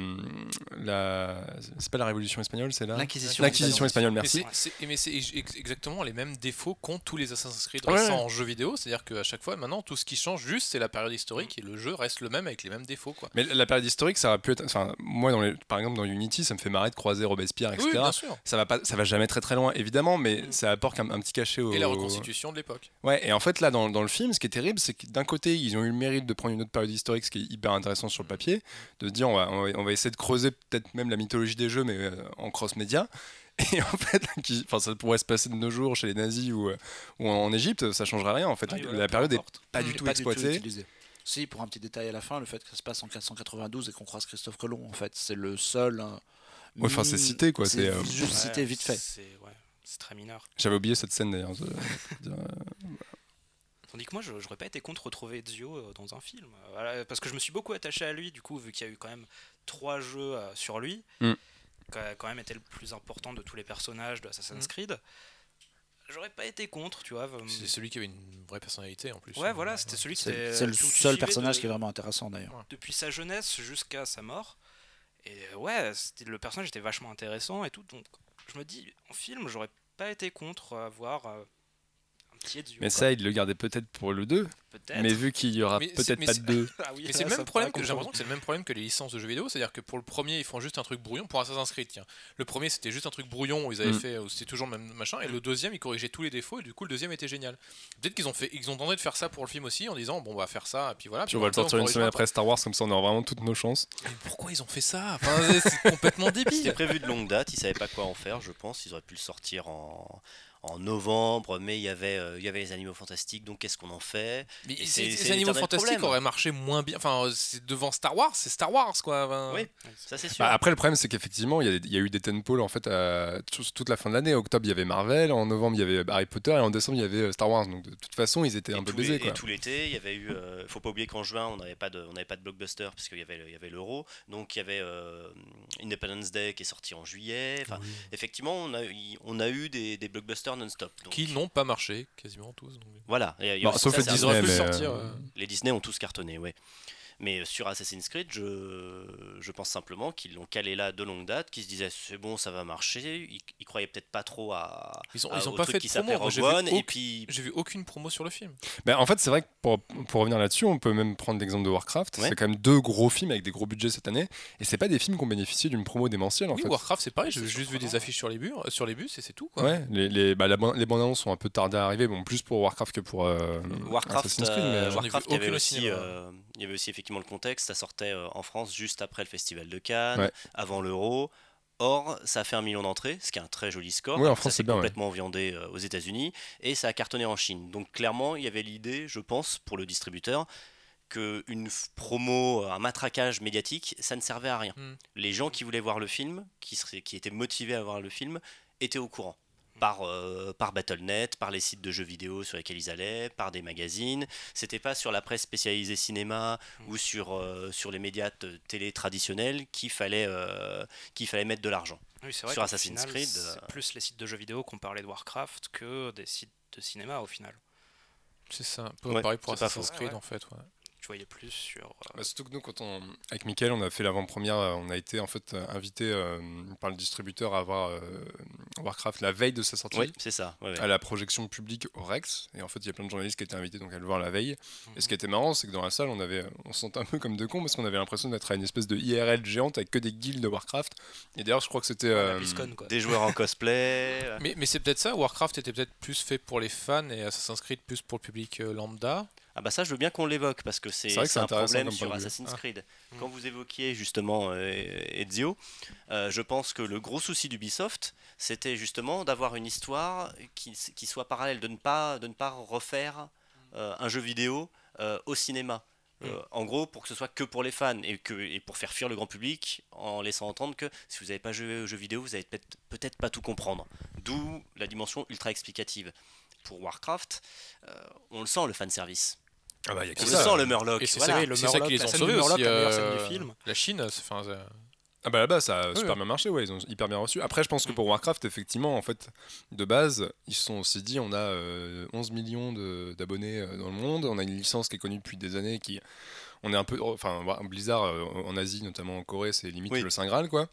la c'est pas la Révolution espagnole, c'est là L'inquisition. L'Inquisition espagnole, merci. c'est mais c'est ex- exactement les mêmes défauts qu'ont tous les Assassin's Creed Ouais, récents ouais. en jeu vidéo. C'est-à-dire qu'à chaque fois, maintenant, tout ce qui change juste, c'est la période historique et le jeu reste le même avec les mêmes défauts. Quoi. Mais la période historique, ça aurait pu être. Enfin, moi, dans les- par exemple, dans Unity, ça me fait marrer de croiser Robespierre, etc. Oui, bien sûr. ça va pas, ça va jamais très très loin, évidemment, mais Mm. ça apporte un, un petit cachet au. Et la reconstitution de l'époque. Ouais, et en fait, là, dans, dans le film, ce qui est terrible, c'est que d'un côté, ils ont eu le mérite de prendre une autre période historique, ce qui est hyper intéressant sur le papier, de dire, on va, on va, on va essayer de creuser peut-être même la mythologie des jeux, mais euh, en cross-média. Et en fait, qui- enfin, ça pourrait se passer de nos jours chez les nazis ou, euh, ou en Égypte, ça changerait rien. En fait, la période est importe. pas du tout pas exploitée. Si, pour un petit détail à la fin, le fait que ça se passe en 492 et qu'on croise Christophe Colomb, en fait, c'est le seul. hein, Ouais, enfin, c'est cité, quoi, C'est euh, juste Ouais, cité vite fait. C'est ouais, c'est très mineur. J'avais oublié cette scène d'ailleurs. je- je veux dire, Tandis que moi, je j'aurais pas été contre retrouver Ezio euh, dans un film. Euh, voilà, parce que je me suis beaucoup attaché à lui, du coup, vu qu'il y a eu quand même trois jeux euh, sur lui, Mm. qui a quand même été le plus important de tous les personnages de Assassin's Mm. Creed. J'aurais pas été contre, tu vois. C'est celui qui avait une vraie personnalité en plus. Ouais, voilà, c'était celui qui C'est était. c'est le seul personnage de- qui est vraiment intéressant d'ailleurs. Depuis sa jeunesse jusqu'à sa mort. Et ouais, le personnage était vachement intéressant et tout. Donc, je me dis, en film, j'aurais pas été contre avoir Mais quoi. ça, il le gardait peut-être pour le 2. peut-être. Mais vu qu'il y aura peut-être pas de 2. Ah oui, Mais c'est le même me problème que j'ai l'impression que c'est le même problème que les licences de jeux vidéo, c'est-à-dire que pour le premier ils font juste un truc brouillon pour Assassin's Creed. Tiens, le premier c'était juste un truc brouillon où ils avaient Mm. fait, c'était toujours le même machin, et le deuxième ils corrigeaient tous les défauts et du coup le deuxième était génial. Peut-être qu'ils ont fait, ils ont tenté de faire ça pour le film aussi en disant bon on va faire ça et puis voilà. Puis on va le sortir une semaine pas. après Star Wars, comme ça on aura vraiment toutes nos chances. Mais pourquoi ils ont fait ça? Enfin, C'est complètement C'était débile. prévu de longue date, ils savaient pas quoi en faire, je pense. Ils auraient pu le sortir en, en novembre, mais il y avait, euh, il y avait les animaux fantastiques, donc qu'est-ce qu'on en fait Mais Et c'est- c'est- ces c'est animaux fantastiques problème. auraient marché moins bien. Enfin, c'est devant Star Wars, c'est Star Wars quoi. Enfin, Oui, ça c'est sûr. Bah, après, le problème, c'est qu'effectivement, il y, a des- il y a eu des tentpoles en fait à tout- toute la fin de l'année. En octobre, il y avait Marvel, en novembre, il y avait Harry Potter, et en décembre, il y avait euh, Star Wars. Donc, de toute façon, ils étaient et un peu les- baisés. et Quoi. tout l'été, il y avait eu. euh, faut pas oublier qu'en juin, on n'avait pas de, on n'avait pas de blockbuster parce qu'il y avait, il y avait l'euro. Donc il y avait euh, Independence Day qui est sorti en juillet. Enfin, effectivement, on a, eu- on a eu des, des blockbusters non-stop. Donc, Qui n'ont pas marché quasiment tous. donc. Voilà. Et il y a Bon, aussi sauf ça, le c'est un Ils auraient Disney, pu mais, sortir. euh, euh, Les Disney ont tous cartonné, ouais. Mais euh, sur Assassin's Creed, je, je pense simplement qu'ils l'ont calé là de longue date, qu'ils se disaient c'est bon, ça va marcher. Ils, ils croyaient peut-être pas trop à, Ils ont, à- ils ont au pas truc fait qui s'appelait promo. Rogue J'ai vu, One. Et aucun- puis, j'ai vu aucune promo sur le film. Bah, en fait, c'est vrai que pour, pour revenir là-dessus, on peut même prendre l'exemple de Warcraft. Ouais. C'est quand même deux gros films avec des gros budgets cette année. Et c'est pas des films qui ont bénéficié d'une promo démentielle en oui, fait. Warcraft c'est pareil. J'ai juste vu des affiches sur les, bus, sur les bus et c'est tout. Quoi. Ouais, les, les, bah, la les bandes annonces sont un peu tardées à arriver, bon, plus pour Warcraft que pour euh, Warcraft, Assassin's Creed. euh, mais- vu Warcraft, il y avait aussi, cinéma. Euh, effectivement le contexte. Ça sortait euh, en France juste après le festival de Cannes, Ouais. avant l'Euro. Or, ça a fait un million d'entrées, ce qui est un très joli score. Ouais, en France, ça c'est s'est bien, ouais. complètement viandé euh, aux États-Unis et ça a cartonné en Chine. Donc clairement, il y avait l'idée, je pense, pour le distributeur, qu'une promo, un matraquage médiatique, ça ne servait à rien. Hmm. Les gens qui voulaient voir le film, qui, seraient, qui étaient motivés à voir le film, étaient au courant. Par, euh, par Battle.net, par les sites de jeux vidéo sur lesquels ils allaient, par des magazines. C'était pas sur la presse spécialisée cinéma Mm. ou sur, euh, sur les médias télé traditionnels qu'il fallait, euh, qu'il fallait mettre de l'argent. Oui, c'est vrai Sur Assassin's final, Creed, C'est euh, plus les sites de jeux vidéo qu'on parlait de Warcraft que des sites de cinéma au final. C'est ça. Un peu Ouais, pareil pour Assassin's. Creed Ouais, ouais. en fait. Tu voyais plus sur. euh, Bah, surtout que nous, quand on, avec Mickaël, on a fait l'avant-première, euh, on a été en fait euh, invité euh, par le distributeur à voir euh, Warcraft la veille de sa sortie. Oui, c'est ça. ouais, ouais. à la projection publique au Rex et en fait il y a plein de journalistes qui étaient invités donc à le voir la veille et ce qui était marrant c'est que dans la salle on avait on se sentait un peu comme deux cons parce qu'on avait l'impression d'être à une espèce de IRL géante avec que des guildes de Warcraft et d'ailleurs je crois que c'était euh. Des joueurs en cosplay. Mais, mais c'est peut-être ça. Warcraft était peut-être plus fait pour les fans et Assassin's Creed plus pour le public euh, lambda. Ah bah ça je veux bien qu'on l'évoque parce que c'est un problème sur. Assassin's Ah. Creed. Mm. Quand vous évoquiez justement euh, Ezio, euh, je pense que le gros souci d'Ubisoft c'était justement d'avoir une histoire qui, qui soit parallèle, de ne pas, de ne pas refaire euh, un jeu vidéo euh, au cinéma. Euh, en gros, pour que ce soit que pour les fans et, que, et pour faire fuir le grand public en laissant entendre que si vous n'avez pas joué aux jeux vidéo, vous n'allez peut-être peut-être pas tout comprendre. D'où la dimension ultra explicative. Pour Warcraft, euh, on le sent le fan service. Ah bah il y a que On le ça sent le Murloc. Et c'est voilà. ça, ça qui les ont sauvés aussi. la meilleure scène euh, du film. La Chine, c'est- enfin, c'est- ah bah là-bas ça a Oui, super oui. bien marché ouais ils ont hyper bien reçu après je pense que pour Warcraft effectivement en fait de base ils se sont aussi dit on a euh, 11 millions de- d'abonnés euh, dans le monde on a une licence qui est connue depuis des années qui on est un peu enfin Blizzard euh, en Asie notamment en Corée c'est limite Oui. le saint graal quoi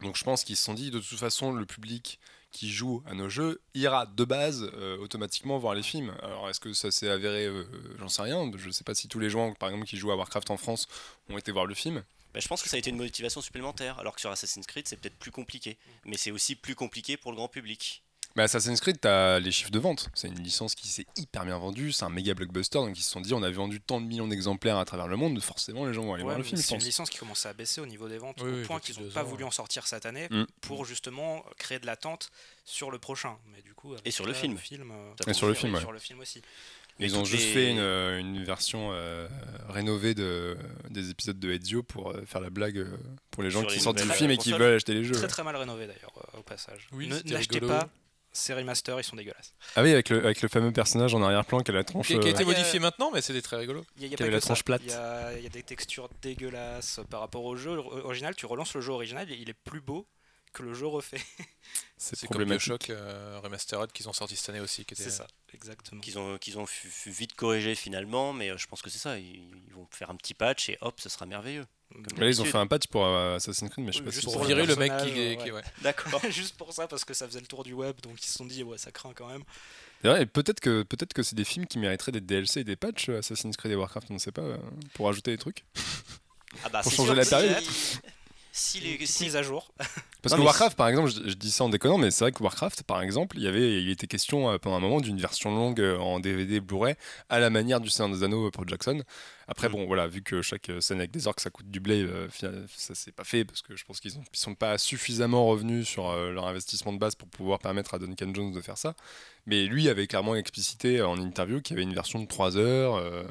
donc je pense qu'ils se sont dit de toute façon le public qui joue à nos jeux ira de base euh, automatiquement voir les films. Alors est-ce que ça s'est avéré euh, J'en sais rien. Je sais pas si tous les gens, par exemple, qui jouent à Warcraft en France, ont été voir le film. Bah, je pense que ça a été une motivation supplémentaire, alors que sur Assassin's Creed, c'est peut-être plus compliqué. Mais c'est aussi plus compliqué pour le grand public. Mais Assassin's Creed, t'as les chiffres de vente. C'est une licence qui s'est hyper bien vendue. C'est un méga blockbuster. Donc ils se sont dit, on a vendu tant de millions d'exemplaires à travers le monde. Forcément, les gens vont aller Ouais, voir le film. c'est une licence qui commençait à baisser au niveau des ventes, Oui, au oui, point qu'ils n'ont pas ans, voulu ouais. en sortir cette année Mm. pour justement créer de l'attente sur le prochain. Mais du coup, avec Et sur le film. euh, Et sur le film, ouais. Sur le film aussi. Ils ont juste les- fait une, euh, une version euh, rénovée de, des épisodes de Ezio pour euh, faire la blague euh, pour les gens Sur qui sortent du film et qui veulent acheter les jeux. Très très mal rénové d'ailleurs euh, au passage. Oui, Ne- N'achetez rigolo. pas ces remasters, ils sont dégueulasses. Ah oui, avec le, avec le fameux personnage en arrière-plan qui a la tronche. Qui, qui a euh, été a- modifié maintenant, mais c'était très rigolo. Il y a, il y a Qui pas avait que la ça. tronche plate. Il y, a, il y a des textures dégueulasses par rapport au jeu original. Tu relances le jeu original, il est plus beau que le jeu refait. c'est comme. Bioshock euh, Remastered qu'ils ont sorti cette année aussi. Qui était, C'est ça, exactement. qu'ils ont, qu'ils ont vite corrigé finalement, mais euh, je pense que c'est ça. Ils, ils vont faire un petit patch et hop, ce sera merveilleux. Là, ils ont fait un patch pour euh, Assassin's Creed, mais je sais Oui, pas si Pour virer le mec qui, ouais. qui- ouais. D'accord. Juste pour ça, parce que ça faisait le tour du web, donc ils se sont dit, ouais, ça craint quand même. Et peut-être que peut-être que c'est des films qui mériteraient des DLC et des patchs euh, Assassin's Creed et Warcraft, on ne sait pas, euh, pour ajouter des trucs. Ah bah, Pour changer sûr la période. Si- les, petite si- mise à jour. Parce Non, que Warcraft, par exemple, je, je dis ça en déconnant, mais c'est vrai que Warcraft, par exemple, il y avait, il était question euh, pendant un moment d'une version longue euh, en DVD Blu-ray à la manière du Seigneur des Anneaux euh, pour Jackson. Après, Mm. bon, voilà, vu que chaque scène avec des orques ça coûte du blé, euh, ça s'est pas fait parce que je pense qu'ils ne sont pas suffisamment revenus sur euh, leur investissement de base pour pouvoir permettre à Duncan Jones de faire ça. Mais lui avait clairement explicité en interview qu'il y avait une version de 3 heures. euh,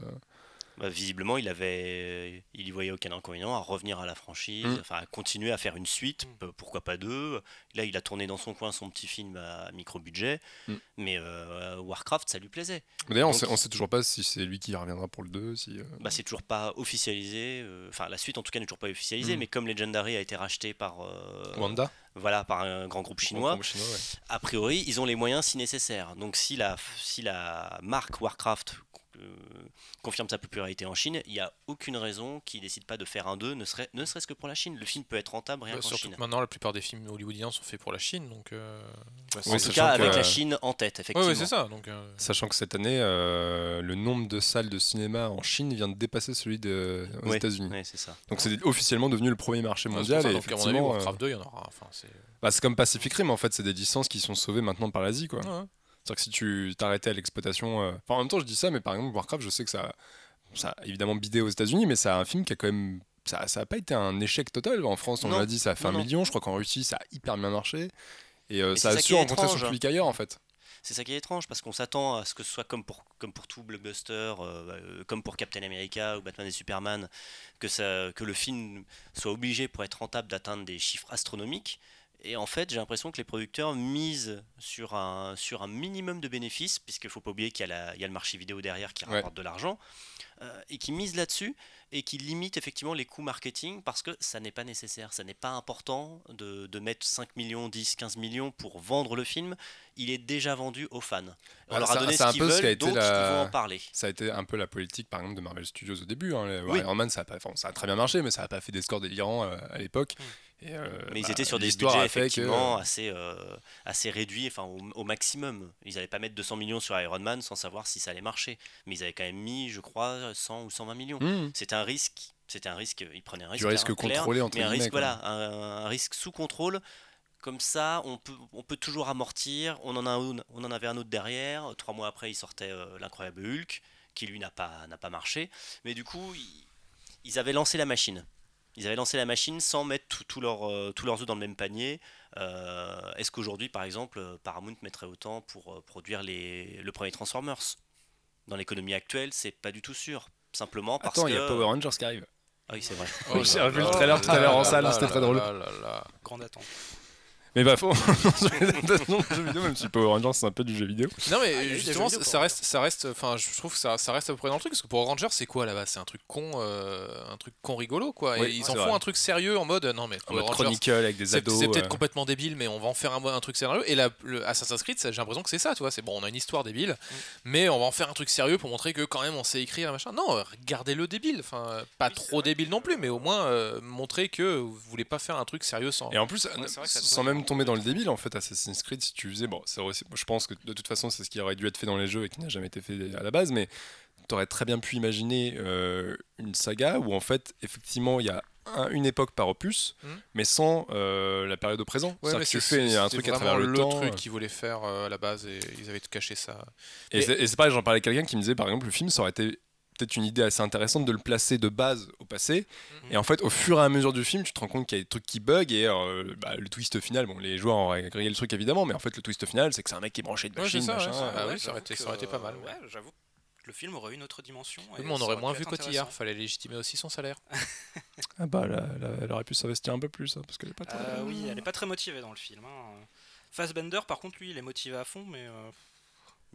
bah, visiblement, il avait, il y voyait aucun inconvénient à revenir à la franchise, Mm. enfin à continuer à faire une suite, Mm. peu- pourquoi pas deux. Là, il a tourné dans son coin son petit film à micro budget, Mm. mais euh, Warcraft, ça lui plaisait. D'ailleurs, on Donc- sait, toujours pas si c'est lui qui reviendra pour le 2. Si, euh, Bah, c'est toujours pas officialisé. euh, Enfin, la suite en tout cas n'est toujours pas officialisée, mais comme Legendary a été racheté par, euh, Wanda voilà, par un grand groupe chinois, Groupe chinois, ouais. a priori, ils ont les moyens si nécessaire. Donc, si la, si la marque Warcraft euh, confirme sa popularité en Chine, il n'y a aucune raison qu'ils décident pas de faire un 2, ne, serait, ne serait-ce que pour la Chine. Le film peut être rentable rien Bah, qu'en surtout Chine. que maintenant, la plupart des films hollywoodiens sont faits pour la Chine, donc. euh, bah, Oui, en c'est- tout sachant cas, que- avec la Chine en tête, Ouais, effectivement. ouais, c'est ça. Donc, euh, Sachant que cette année, euh, le nombre de salles de cinéma en Chine vient de dépasser celui de, aux Ouais, États-Unis. ouais, c'est ça. Donc c'est officiellement devenu le premier marché ouais, mondial. ça, et donc, à mon avis, effectivement, Warcraft euh, 2, il y en aura. Enfin, c'est. bah, c'est comme Pacific Rim en fait, c'est des licences qui sont sauvées maintenant par l'Asie quoi. C'est-à-dire que si tu t'arrêtais à l'exploitation, euh, enfin en même temps je dis ça, mais par exemple Warcraft, je sais que ça, ça a évidemment bidé aux États-Unis, mais c'est un film qui a quand même ça, ça a pas été un échec total en France. On l'a dit, ça a fait non, un non. million. Je crois qu'en Russie, ça a hyper bien marché. Et euh, ça a ça su rencontrer son étrange. public ailleurs en fait. C'est ça qui est étrange parce qu'on s'attend à ce que ce soit comme pour, comme pour tout blockbuster, euh, euh, comme pour Captain America ou Batman et Superman, que, ça, que le film soit obligé pour être rentable d'atteindre des chiffres astronomiques. Et en fait, j'ai l'impression que les producteurs misent sur un, sur un minimum de bénéfices, puisqu'il ne faut pas oublier qu'il y, a y le marché vidéo derrière qui Ouais. rapporte de l'argent, euh, et qui misent là-dessus, et qui limitent effectivement les coûts marketing, parce que ça n'est pas nécessaire, ça n'est pas important de, de mettre 5 millions, 10, 15 millions pour vendre le film, il est déjà vendu aux fans. On Ah, leur a donné ce un qu'ils peu ce veulent, donc la- ils vont en parler. Ça a été un peu la politique, par exemple, de Marvel Studios au début. Hein. Les Oui. Iron Man, ça a, pas, enfin, ça a très bien marché, mais ça n'a pas fait des scores délirants euh, à l'époque. Et, euh, Mais ils bah, étaient sur des budgets que- effectivement assez, euh, assez réduits, enfin au, au maximum. Ils n'allaient pas mettre 200 millions sur Iron Man sans savoir si ça allait marcher. Mais ils avaient quand même mis, je crois, 100 ou 120 millions. Mmh. C'était un risque. C'était un risque. Ils prenaient un risque. Du risque clair, clair, contrôlé, entre mais un risque, voilà, un, un risque sous contrôle. Comme ça, on peut, on peut toujours amortir. On en, a un, on en avait un autre derrière. Trois mois après, il sortait euh, l'incroyable Hulk, qui lui n'a pas, n'a pas marché. Mais du coup, ils, ils avaient lancé la machine. Ils avaient lancé la machine sans mettre tout- tout leur, euh, tous leurs œufs dans le même panier. Euh, Est-ce qu'aujourd'hui, par exemple, euh, Paramount mettrait autant pour euh, produire les, le premier Transformers? Dans l'économie actuelle, c'est pas du tout sûr. Simplement parce Attends, que. il y a Power Rangers qui arrive. Ah oui, c'est vrai. Oh J'ai revu le trailer tout à l'heure en salle, c'était très drôle. là là là. Grande attente. Mais bah, faut. sur les adaptations de jeux vidéo, même si Power Rangers c'est un peu du jeu vidéo. Non mais Ah, justement vidéo ça reste ça reste enfin je trouve que ça, ça reste à peu près dans le truc parce que pour Rangers c'est quoi là-bas? C'est un truc con euh, un truc con rigolo quoi et ils en vrai. font un truc sérieux en mode non mais En Power mode Rangers, Chronicle avec des ados. c'est peut-être euh, complètement débile mais on va en faire un, un truc sérieux et la, le Assassin's Creed j'ai l'impression que c'est ça tu vois c'est bon on a une histoire débile mais on va en faire un truc sérieux pour montrer que quand même on sait écrire machin non euh, gardez-le débile enfin pas trop débile non plus mais au moins euh, montrer que vous voulez pas faire un truc sérieux sans Et en plus, c'est vrai que ça te sans met même tomber dans le débile, en fait, Assassin's Creed, si tu faisais, bon, c'est je pense que de toute façon, c'est ce qui aurait dû être fait dans les jeux et qui n'a jamais été fait à la base, mais tu aurais très bien pu imaginer euh, une saga où, en fait, effectivement, il y a un- une époque par opus, Mhm. mais sans euh, la période au présent. Ouais, mais que tu fais un truc à travers le, le temps. truc qu'ils voulaient faire euh, à la base et ils avaient caché ça Et Mais- c'est pareil, j'en parlais avec quelqu'un qui me disait, par exemple, le film, ça aurait été peut-être une idée assez intéressante de le placer de base au passé. Mhm. Et en fait, au fur et à mesure du film, tu te rends compte qu'il y a des trucs qui bug et euh, bah, le twist final, bon, les joueurs auraient grillé le truc évidemment, mais en fait, le twist final, c'est que c'est un mec qui est branché de Ouais, machine, ça, ouais, machin. ça- euh, bah oui, Ouais, ça aurait j'avoue été- que, ça aurait été pas mal, ouais. Ouais, j'avoue le film aurait eu une autre dimension. Et mais on ça aurait moins vu. Cotillard, fallait légitimer aussi son salaire. Ah bah, là, là, elle aurait pu s'investir un peu plus, hein, parce qu'elle est pas très... Euh, oui, elle est pas très motivée dans le film. Hein. Fassbender, par contre, lui, il est motivé à fond, mais euh,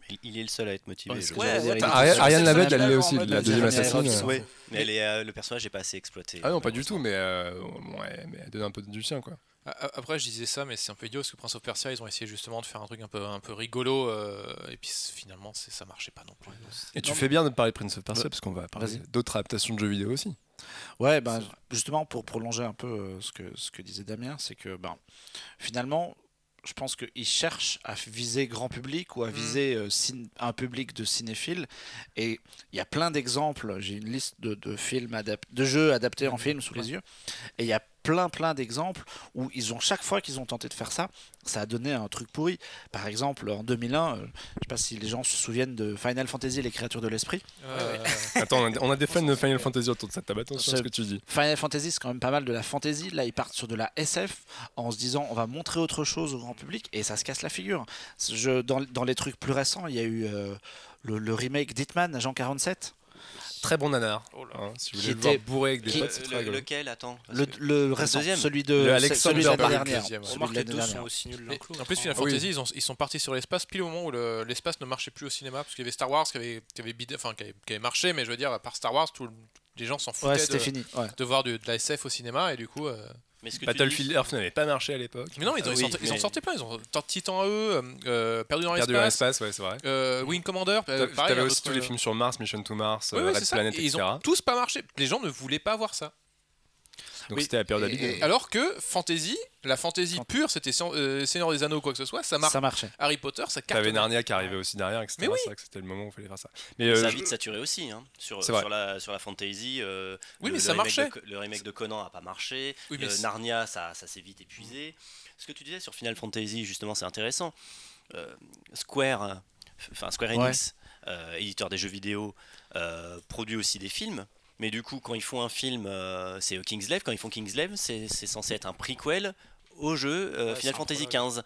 Il, il est le seul à être motivé. Je ouais, Ariane, Ariane personnage-là, elle l'est aussi, la deuxième assassine. Ouais, mais elle est, euh, le personnage n'est pas assez exploité. Ah non, pas du tout, mais, euh, ouais, mais elle donne un peu du sien, quoi. Après, je disais ça, mais c'est un peu idiot parce que Prince of Persia, ils ont essayé justement de faire un truc un peu, un peu rigolo, euh, et puis finalement, ça marchait pas non plus. Et tu Non, fais bien de parler de Prince of Persia, Ouais. parce qu'on va parler d'autres adaptations de jeux vidéo aussi. Ouais, ben, justement, pour prolonger un peu euh, ce, que, ce que disait Damien, c'est que ben, finalement, je pense qu'ils cherchent à viser grand public ou à viser euh, un public de cinéphiles. Et il y a plein d'exemples. J'ai une liste de, de films de jeux adaptés en film sous les yeux. Et il y a plein, plein d'exemples où ils ont, chaque fois qu'ils ont tenté de faire ça, ça a donné un truc pourri. Par exemple, en 2001, euh, je sais pas si les gens se souviennent de Final Fantasy, les créatures de l'esprit. Euh, Attends, on a, on a des fans de Final Fantasy autour de cette table, attention à ce que tu dis. Final Fantasy, c'est quand même pas mal de la fantasy. Là, ils partent sur de la SF en se disant on va montrer autre chose au grand public et ça se casse la figure. Je, dans, dans les trucs plus récents, il y a eu euh, le, le remake d'Hitman, Agent 47. Très bon nanar. Oh là. hein, si vous Qui voulez le voir était- bourré avec des qui- potes, c'est très le- lequel Attends. Le, le récent, deuxième. celui de, Le celui Alexander de l'année Berg, dernière. deuxième, ouais. Celui de Remarque, les l'année deux sont dernière. aussi nuls l'un Mais que l'autre. en plus, Final hein. Oui. Fantasy, ils, ont- ils sont partis sur l'espace pile au moment où le- l'espace ne marchait plus au cinéma, parce qu'il y avait Star Wars qui avait, qui avait, bidé- enfin, qui avait, qui avait marché, mais je veux dire, à part Star Wars, tout le- les gens s'en foutaient Ouais, de, fini. Ouais. de voir du- de la SF au cinéma, et du coup. euh, Mais ce que tu Battlefield Earth n'avait pas marché à l'époque. Mais non, ils, ont- Ah ils oui, sont, ils ont mais- sorti plein, ils ont Titan AE, euh, Perdu dans Perdu dans l'espace, l'espace, ouais, c'est vrai. euh, Wing Commander, euh, T'avais aussi tous les euh, films sur Mars, Mission to Mars, euh, oui, Red. Planet, Et ils ont tous pas marché. Les gens ne voulaient pas voir ça. Donc Oui, c'était la période et-. Alors que fantasy, la fantasy Fant- pure, c'était euh, Seigneur des Anneaux, quoi que ce soit, ça marche. Ça marchait. Harry Potter, ça T'avais cartonne. Narnia qui arrivait aussi derrière, etc. Mais oui. C'est vrai que c'était le moment où il fallait faire ça. Mais ça euh, a vite saturé aussi. Hein, sur, la, sur la fantasy. euh, Oui, le- mais le ça remake marchait. de le remake de Conan a pas marché. Oui, mais Euh, Narnia, ça, ça s'est vite épuisé. Ce que tu disais sur Final Fantasy, justement, c'est intéressant. Euh, Square, euh, enfin Square Enix, euh, éditeur des jeux vidéo, euh, produit aussi des films. Mais du coup, quand ils font un film, euh, c'est Kingsglaive. Quand ils font Kingsglaive, c'est c'est censé être un prequel au jeu euh, Ouais, Final Fantasy. XV.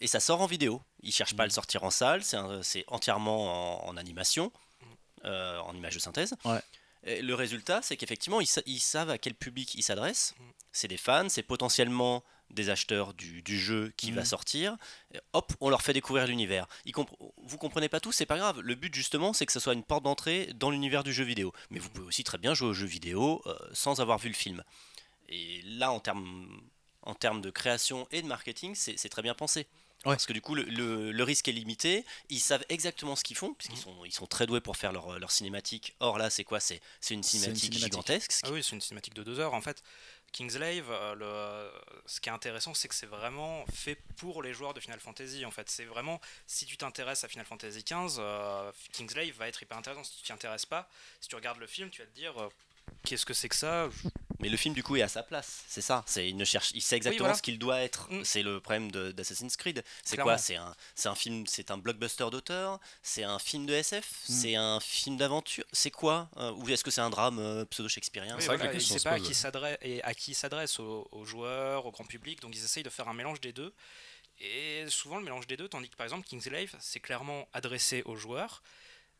Et ça sort en vidéo. Ils cherchent pas à le sortir en salle. C'est un- C'est entièrement en, en animation, euh, en image de synthèse. Ouais. Et le résultat, c'est qu'effectivement, ils, sa- ils savent à quel public ils s'adressent. Mm. C'est des fans, c'est potentiellement des acheteurs du, du jeu qui va Mhm. sortir. Et hop, on leur fait découvrir l'univers. Compre- vous comprenez pas tout, c'est pas grave. Le but justement, c'est que ce soit une porte d'entrée dans l'univers du jeu vidéo. Mais vous pouvez aussi très bien jouer aux jeux vidéo euh, sans avoir vu le film. Et là, en termes en termes de création et de marketing, c'est très bien pensé. Ouais. Parce que du coup, le, le- le risque est limité. Ils savent exactement ce qu'ils font, puisqu'ils sont, ils sont très doués pour faire leur, leur cinématique. Or là, c'est quoi? C'est une une cinématique gigantesque. Ah oui, c'est une cinématique de deux heures. En fait, Kingslave, euh, le... ce qui est intéressant, c'est que c'est vraiment fait pour les joueurs de Final Fantasy. En fait, c'est vraiment, si tu t'intéresses à Final Fantasy XV, euh, Kingslave va être hyper intéressant. Si tu t'y intéresses pas, si tu regardes le film, tu vas te dire, euh, qu'est-ce que c'est que ça? Mais le film, du coup, est à sa place. C'est ça. C'est il ne cherche, il sait exactement voilà. ce qu'il doit être. Mm. C'est le problème de- d'Assassin's Creed. C'est quoi? C'est un, c'est un film, c'est un blockbuster d'auteur? C'est un film de SF. Mm. C'est un film d'aventure? C'est quoi? Euh, Ou est-ce que c'est un drame euh, pseudo-shakespearien Oui, c'est voilà, se pas à qui s'adresse et à qui il s'adresse aux, aux joueurs, au grand public. Donc ils essayent de faire un mélange des deux. Et souvent le mélange des deux, tandis que par exemple Kingslave, c'est clairement adressé aux joueurs.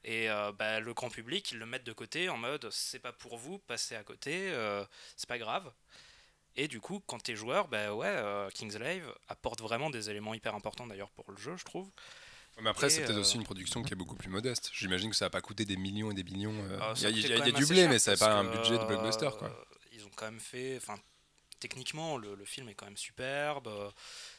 Et euh, bah, le grand public, ils le mettent de côté en mode c'est pas pour vous, passez à côté, euh, c'est pas grave. Et du coup, quand t'es joueur, bah ouais, euh, Kingslave apporte vraiment des éléments hyper importants d'ailleurs pour le jeu, je trouve. Mais après, c'est peut-être aussi une production qui est beaucoup plus modeste. J'imagine que ça va pas coûter des millions et des millions. Ah, Il y a, y y du blé, mais ça n'a pas un budget de blockbuster. Quoi. Ils ont quand même fait. Enfin, techniquement, le, le film est quand même superbe.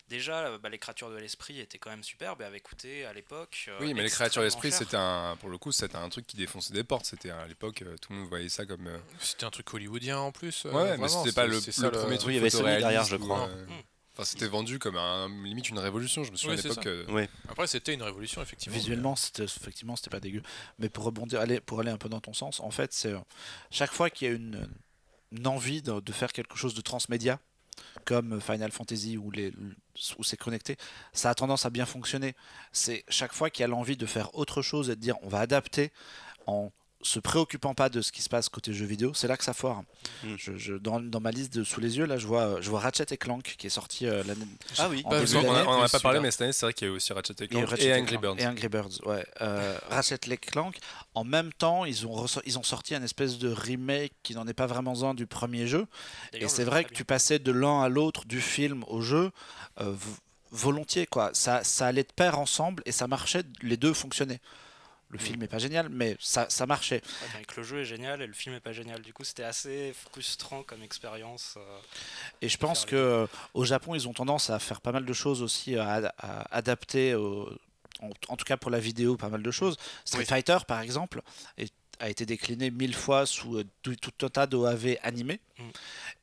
Déjà, bah, les créatures de l'esprit étaient quand même superbes et avaient coûté à l'époque. euh, Oui, mais les créatures d'esprit, cher. c'était un, pour le coup, c'était un truc qui défonçait des portes. C'était à l'époque, euh, tout le monde voyait ça comme. euh, C'était un truc hollywoodien en plus. euh, Ouais, mais c'était pas le, premier truc il y avait Sony derrière, je crois. euh, Mm. Enfin, c'était vendu comme un, limite une révolution. Je me souviens Oui, à l'époque. euh, Oui. Après, c'était une révolution, effectivement. Visuellement, c'était effectivement, c'était pas dégueu. Mais pour rebondir, aller, pour aller un peu dans ton sens, en fait, c'est euh, chaque fois qu'il y a une, une envie de, faire quelque chose de transmédia, comme Final Fantasy où, les, où c'est connecté, ça a tendance à bien fonctionner. C'est chaque fois qu'il y a l'envie de faire autre chose et de dire on va adapter en se préoccupant pas de ce qui se passe côté jeux vidéo, c'est là que ça foire. Mm. Je, je- dans, dans ma liste de sous les yeux, là, je vois, je vois Ratchet et Clank qui est sorti euh, l'année Ah oui. en Bah, début on vous en d'année. a- pas parlé, mais cette année, c'est vrai qu'il y a aussi Ratchet et Et, Clank Ratchet et, et Angry Birds. et Angry Birds, ouais. Euh, Ratchet et Clank, en même temps, ils ont, ils ont sorti un espèce de remake qui n'en est pas vraiment un du premier jeu. Et c'est vrai que tu passais de l'un à l'autre, du film au jeu, euh, volontiers, quoi. Ça, ça allait de pair ensemble et ça marchait, les deux fonctionnaient. Le film est pas génial, mais ça, ça marchait. Ouais, avec le jeu est génial et le film est pas génial. Du coup, c'était assez frustrant comme expérience. euh. Et je pense que les euh, au Japon, ils ont tendance à faire pas mal de choses aussi, à, ad- à adapter, au- en, en tout cas pour la vidéo, pas mal de choses. Street Oui. Fighter, par exemple, est- a été décliné mille fois sous euh, tout, tout un tas d'OAV animés. Mm.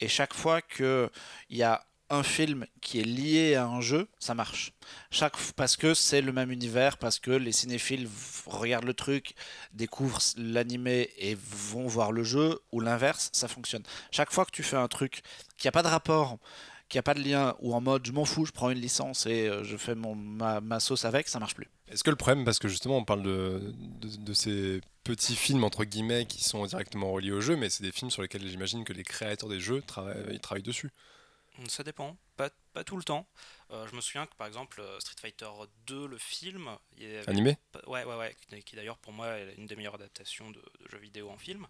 Et chaque fois qu'il y a un film qui est lié à un jeu, ça marche. Chaque, parce que c'est le même univers, parce que les cinéphiles regardent le truc, découvrent l'animé et vont voir le jeu, ou l'inverse, ça fonctionne. Chaque fois que tu fais un truc qui n'a pas de rapport, qui n'a pas de lien, ou en mode je m'en fous, je prends une licence et euh, je fais mon, ma, sauce avec, ça marche plus. Est-ce que le problème, parce que justement on parle de, de, ces petits films entre guillemets qui sont directement reliés au jeu, mais c'est des films sur lesquels j'imagine que les créateurs des jeux travaillent dessus. Ça dépend, pas, pas tout le temps. Euh, je me souviens que par exemple euh, Street Fighter 2, le film, il y avait Animé? Ouais, ouais, ouais, qui- qui d'ailleurs pour moi est une des meilleures adaptations de, de jeux vidéo en film.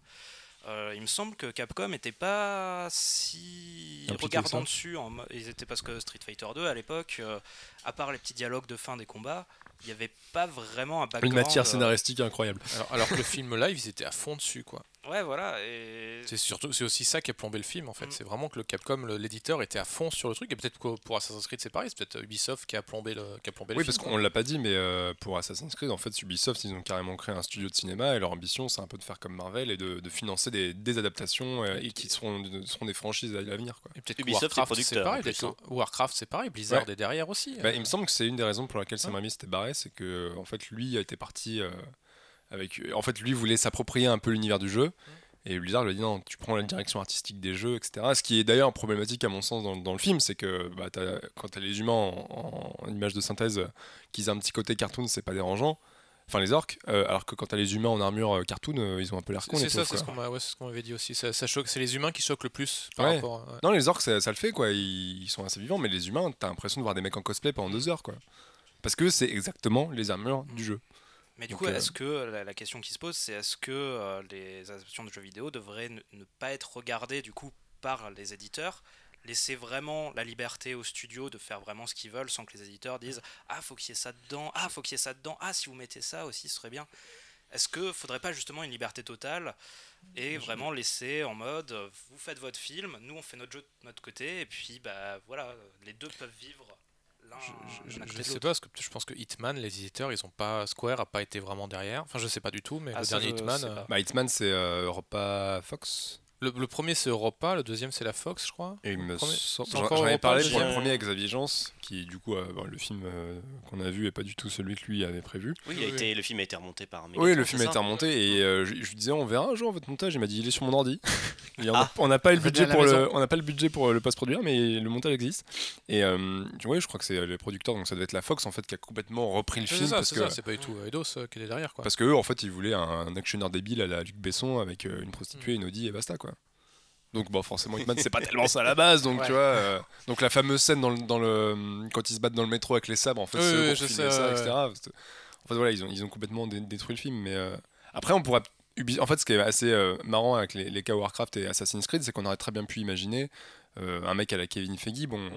Euh, il me semble que Capcom n'était pas si Impliqué regardant dessus. En, ils étaient parce que Street Fighter 2 à l'époque, euh, à part les petits dialogues de fin des combats, il n'y avait pas vraiment un background. Une matière euh, scénaristique incroyable. Alors, alors que le film live, ils étaient à fond dessus, quoi. Ouais, voilà. Et... C'est surtout, c'est aussi ça qui a plombé le film, en fait. Mm. C'est vraiment que le Capcom, l'éditeur, était à fond sur le truc. Et peut-être que pour Assassin's Creed, c'est pareil. C'est peut-être Ubisoft qui a plombé le, qui a plombé le Oui, film. parce qu'on l'a pas dit, mais euh, pour Assassin's Creed, en fait, Ubisoft, ils ont carrément créé un studio de cinéma et leur ambition, c'est un peu de faire comme Marvel et de, de financer des, des adaptations euh, et qui seront, de- seront des franchises à l'avenir. Quoi. Et peut-être Ubisoft Warcraft, c'est pareil. Warcraft, c'est pareil. Blizzard est derrière aussi. Bah, il me semble que c'est une des raisons pour laquelle Sam. Raimi s'était barré, c'est que en fait lui a été parti euh, avec, en fait lui voulait s'approprier un peu l'univers du jeu. Et Blizzard lui a dit non, tu prends la direction artistique des jeux, etc. Ce qui est d'ailleurs problématique à mon sens dans, dans le film, c'est que bah, t'as- quand tu as les humains en, en image de synthèse, qu'ils aient un petit côté cartoon, c'est pas dérangeant. Enfin les orques, euh, alors que quand tu as les humains en armure euh, cartoon, euh, ils ont un peu l'air cons. c'est ça, c'est ce qu'on ouais, ce m'avait dit aussi. Ça, ça choque, c'est les humains qui choquent le plus par Ouais. rapport. à- ouais. Non, les orques, ça, ça le fait, quoi. Ils, ils sont assez vivants, mais les humains, t'as l'impression de voir des mecs en cosplay pendant deux heures, quoi. Parce que c'est exactement les armures du jeu. Mais du Donc, coup, euh, est-ce que la, la question qui se pose, c'est est-ce que euh, les adaptations de jeux vidéo devraient ne, ne pas être regardées du coup par les éditeurs, laisser vraiment la liberté aux studios de faire vraiment ce qu'ils veulent sans que les éditeurs disent ah faut qu'il y ait ça dedans, ah faut qu'il y ait ça dedans, ah si vous mettez ça aussi ce serait bien. Est-ce que faudrait pas justement une liberté totale et vraiment laisser en mode euh, vous faites votre film, nous on fait notre jeu de notre côté et puis bah voilà les deux peuvent vivre Je, je sais pas parce que je pense que Hitman, les éditeurs, ils ont pas Square a pas été vraiment derrière. Enfin, je sais pas du tout, mais Ah, le dernier je Hitman, euh. Bah, Hitman, c'est euh, Europa Fox. Le, le premier c'est Europa, le deuxième c'est la Fox, je crois. Et il me semble- J'en avais parlé le pour le premier avec Xavier Jans, qui du coup, euh, bon, le film euh, qu'on a vu est pas du tout celui que lui avait prévu. Oui, il a Oui, été, le film a été remonté par. Oui, Megaton, le film a été remonté et euh, je, je lui disais on verra un jour votre montage. Il m'a dit il est sur mon ordi. Ah. on n'a pas le budget pour le, maison. on n'a pas le budget pour le post produire, mais le montage existe. Et euh, tu vois, je crois que c'est les producteurs, donc ça devait être la Fox en fait qui a complètement repris le C'est film ça, parce c'est que ça, c'est pas du tout Eidos euh, qui est derrière quoi. parce que eux en fait ils voulaient un, un actionneur débile à la Luc Besson avec euh, une prostituée, une Audi et basta quoi. Donc bon forcément Hitman c'est pas tellement ça à la base donc Ouais. tu vois euh, donc la fameuse scène dans le, dans le quand ils se battent dans le métro avec les sabres en fait Oui, c'est oui, je sais, ça etc. En fait voilà ils ont ils ont complètement dé- détruit le film mais euh, après on pourrait en fait ce qui est assez euh, marrant avec les, les cas Warcraft et Assassin's Creed c'est qu'on aurait très bien pu imaginer un mec à la Kevin Feige, bon,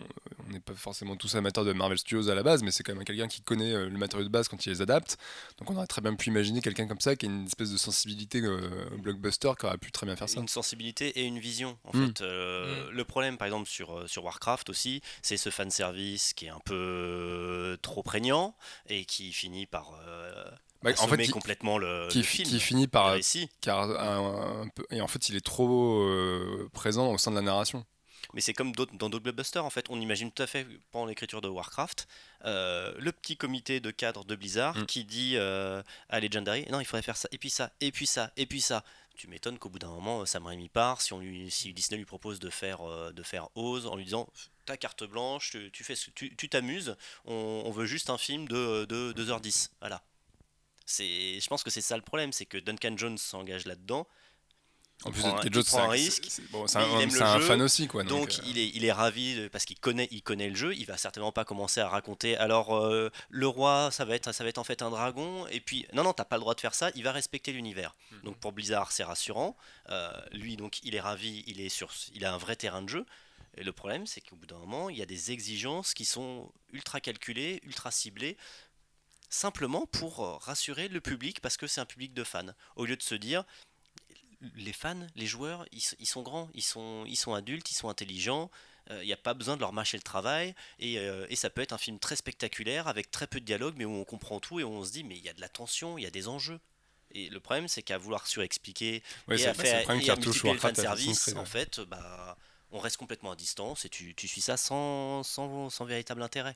on n'est pas forcément tous amateurs de Marvel Studios à la base, mais c'est quand même quelqu'un qui connaît euh, le matériau de base quand il les adapte. Donc on aurait très bien pu imaginer quelqu'un comme ça qui a une espèce de sensibilité euh, blockbuster qui aurait pu très bien faire ça. une sensibilité et une vision en Mm. fait Euh, le problème par exemple sur, euh, sur Warcraft aussi c'est ce fan service qui est un peu euh, trop prégnant et qui finit par euh, Bah, en fait, qui, complètement le, qui, le film qui finit par récit. car un, un peu, et en fait il est trop euh, présent au sein de la narration. Mais c'est comme dans d'autres blockbusters, en fait, on imagine tout à fait pendant l'écriture de Warcraft euh, le petit comité de cadre de Blizzard Mm. qui dit euh, à Legendary non, il faudrait faire ça, et puis ça, et puis ça, et puis ça. Tu m'étonnes qu'au bout d'un moment, Sam Raimi part, si, on lui, si Disney lui propose de faire, euh, de faire Oz en lui disant ta carte blanche, tu, tu fais ce- tu tu t'amuses, on, on veut juste un film de, de 2h10. Voilà. C'est, je pense que c'est ça le problème, c'est que Duncan Jones s'engage là-dedans. En plus, prend un- Jones, prend risque, c'est- bon, un, il un jeu, fan aussi, quoi. Donc, euh, il, est, il est ravi parce qu'il connaît, il connaît le jeu. Il va certainement pas commencer à raconter. Alors euh, le roi, ça va être, ça va être en fait un dragon. Et puis non, non, t'as pas le droit de faire ça. Il va respecter l'univers. Mhm. Donc pour Blizzard, c'est rassurant. Euh, lui, donc, il est ravi. Il est sur, il a un vrai terrain de jeu. Et le problème, c'est qu'au bout d'un moment, il y a des exigences qui sont ultra calculées, ultra ciblées, simplement pour rassurer le public parce que c'est un public de fans. Au lieu de se dire, les fans, les joueurs, ils, ils sont grands, ils sont, ils sont adultes, ils sont intelligents. Il n'y a pas besoin de leur mâcher le travail. Et, euh, et ça peut être un film très spectaculaire, avec très peu de dialogue, mais où on comprend tout et où on se dit, mais il y a de la tension, il y a des enjeux. Et le problème, c'est qu'à vouloir surexpliquer ouais, et à faire et à multiplier le fan Warcraft à Assassin's service, Creed, en fait, bah, on reste complètement à distance et tu, tu suis ça sans, sans, sans véritable intérêt.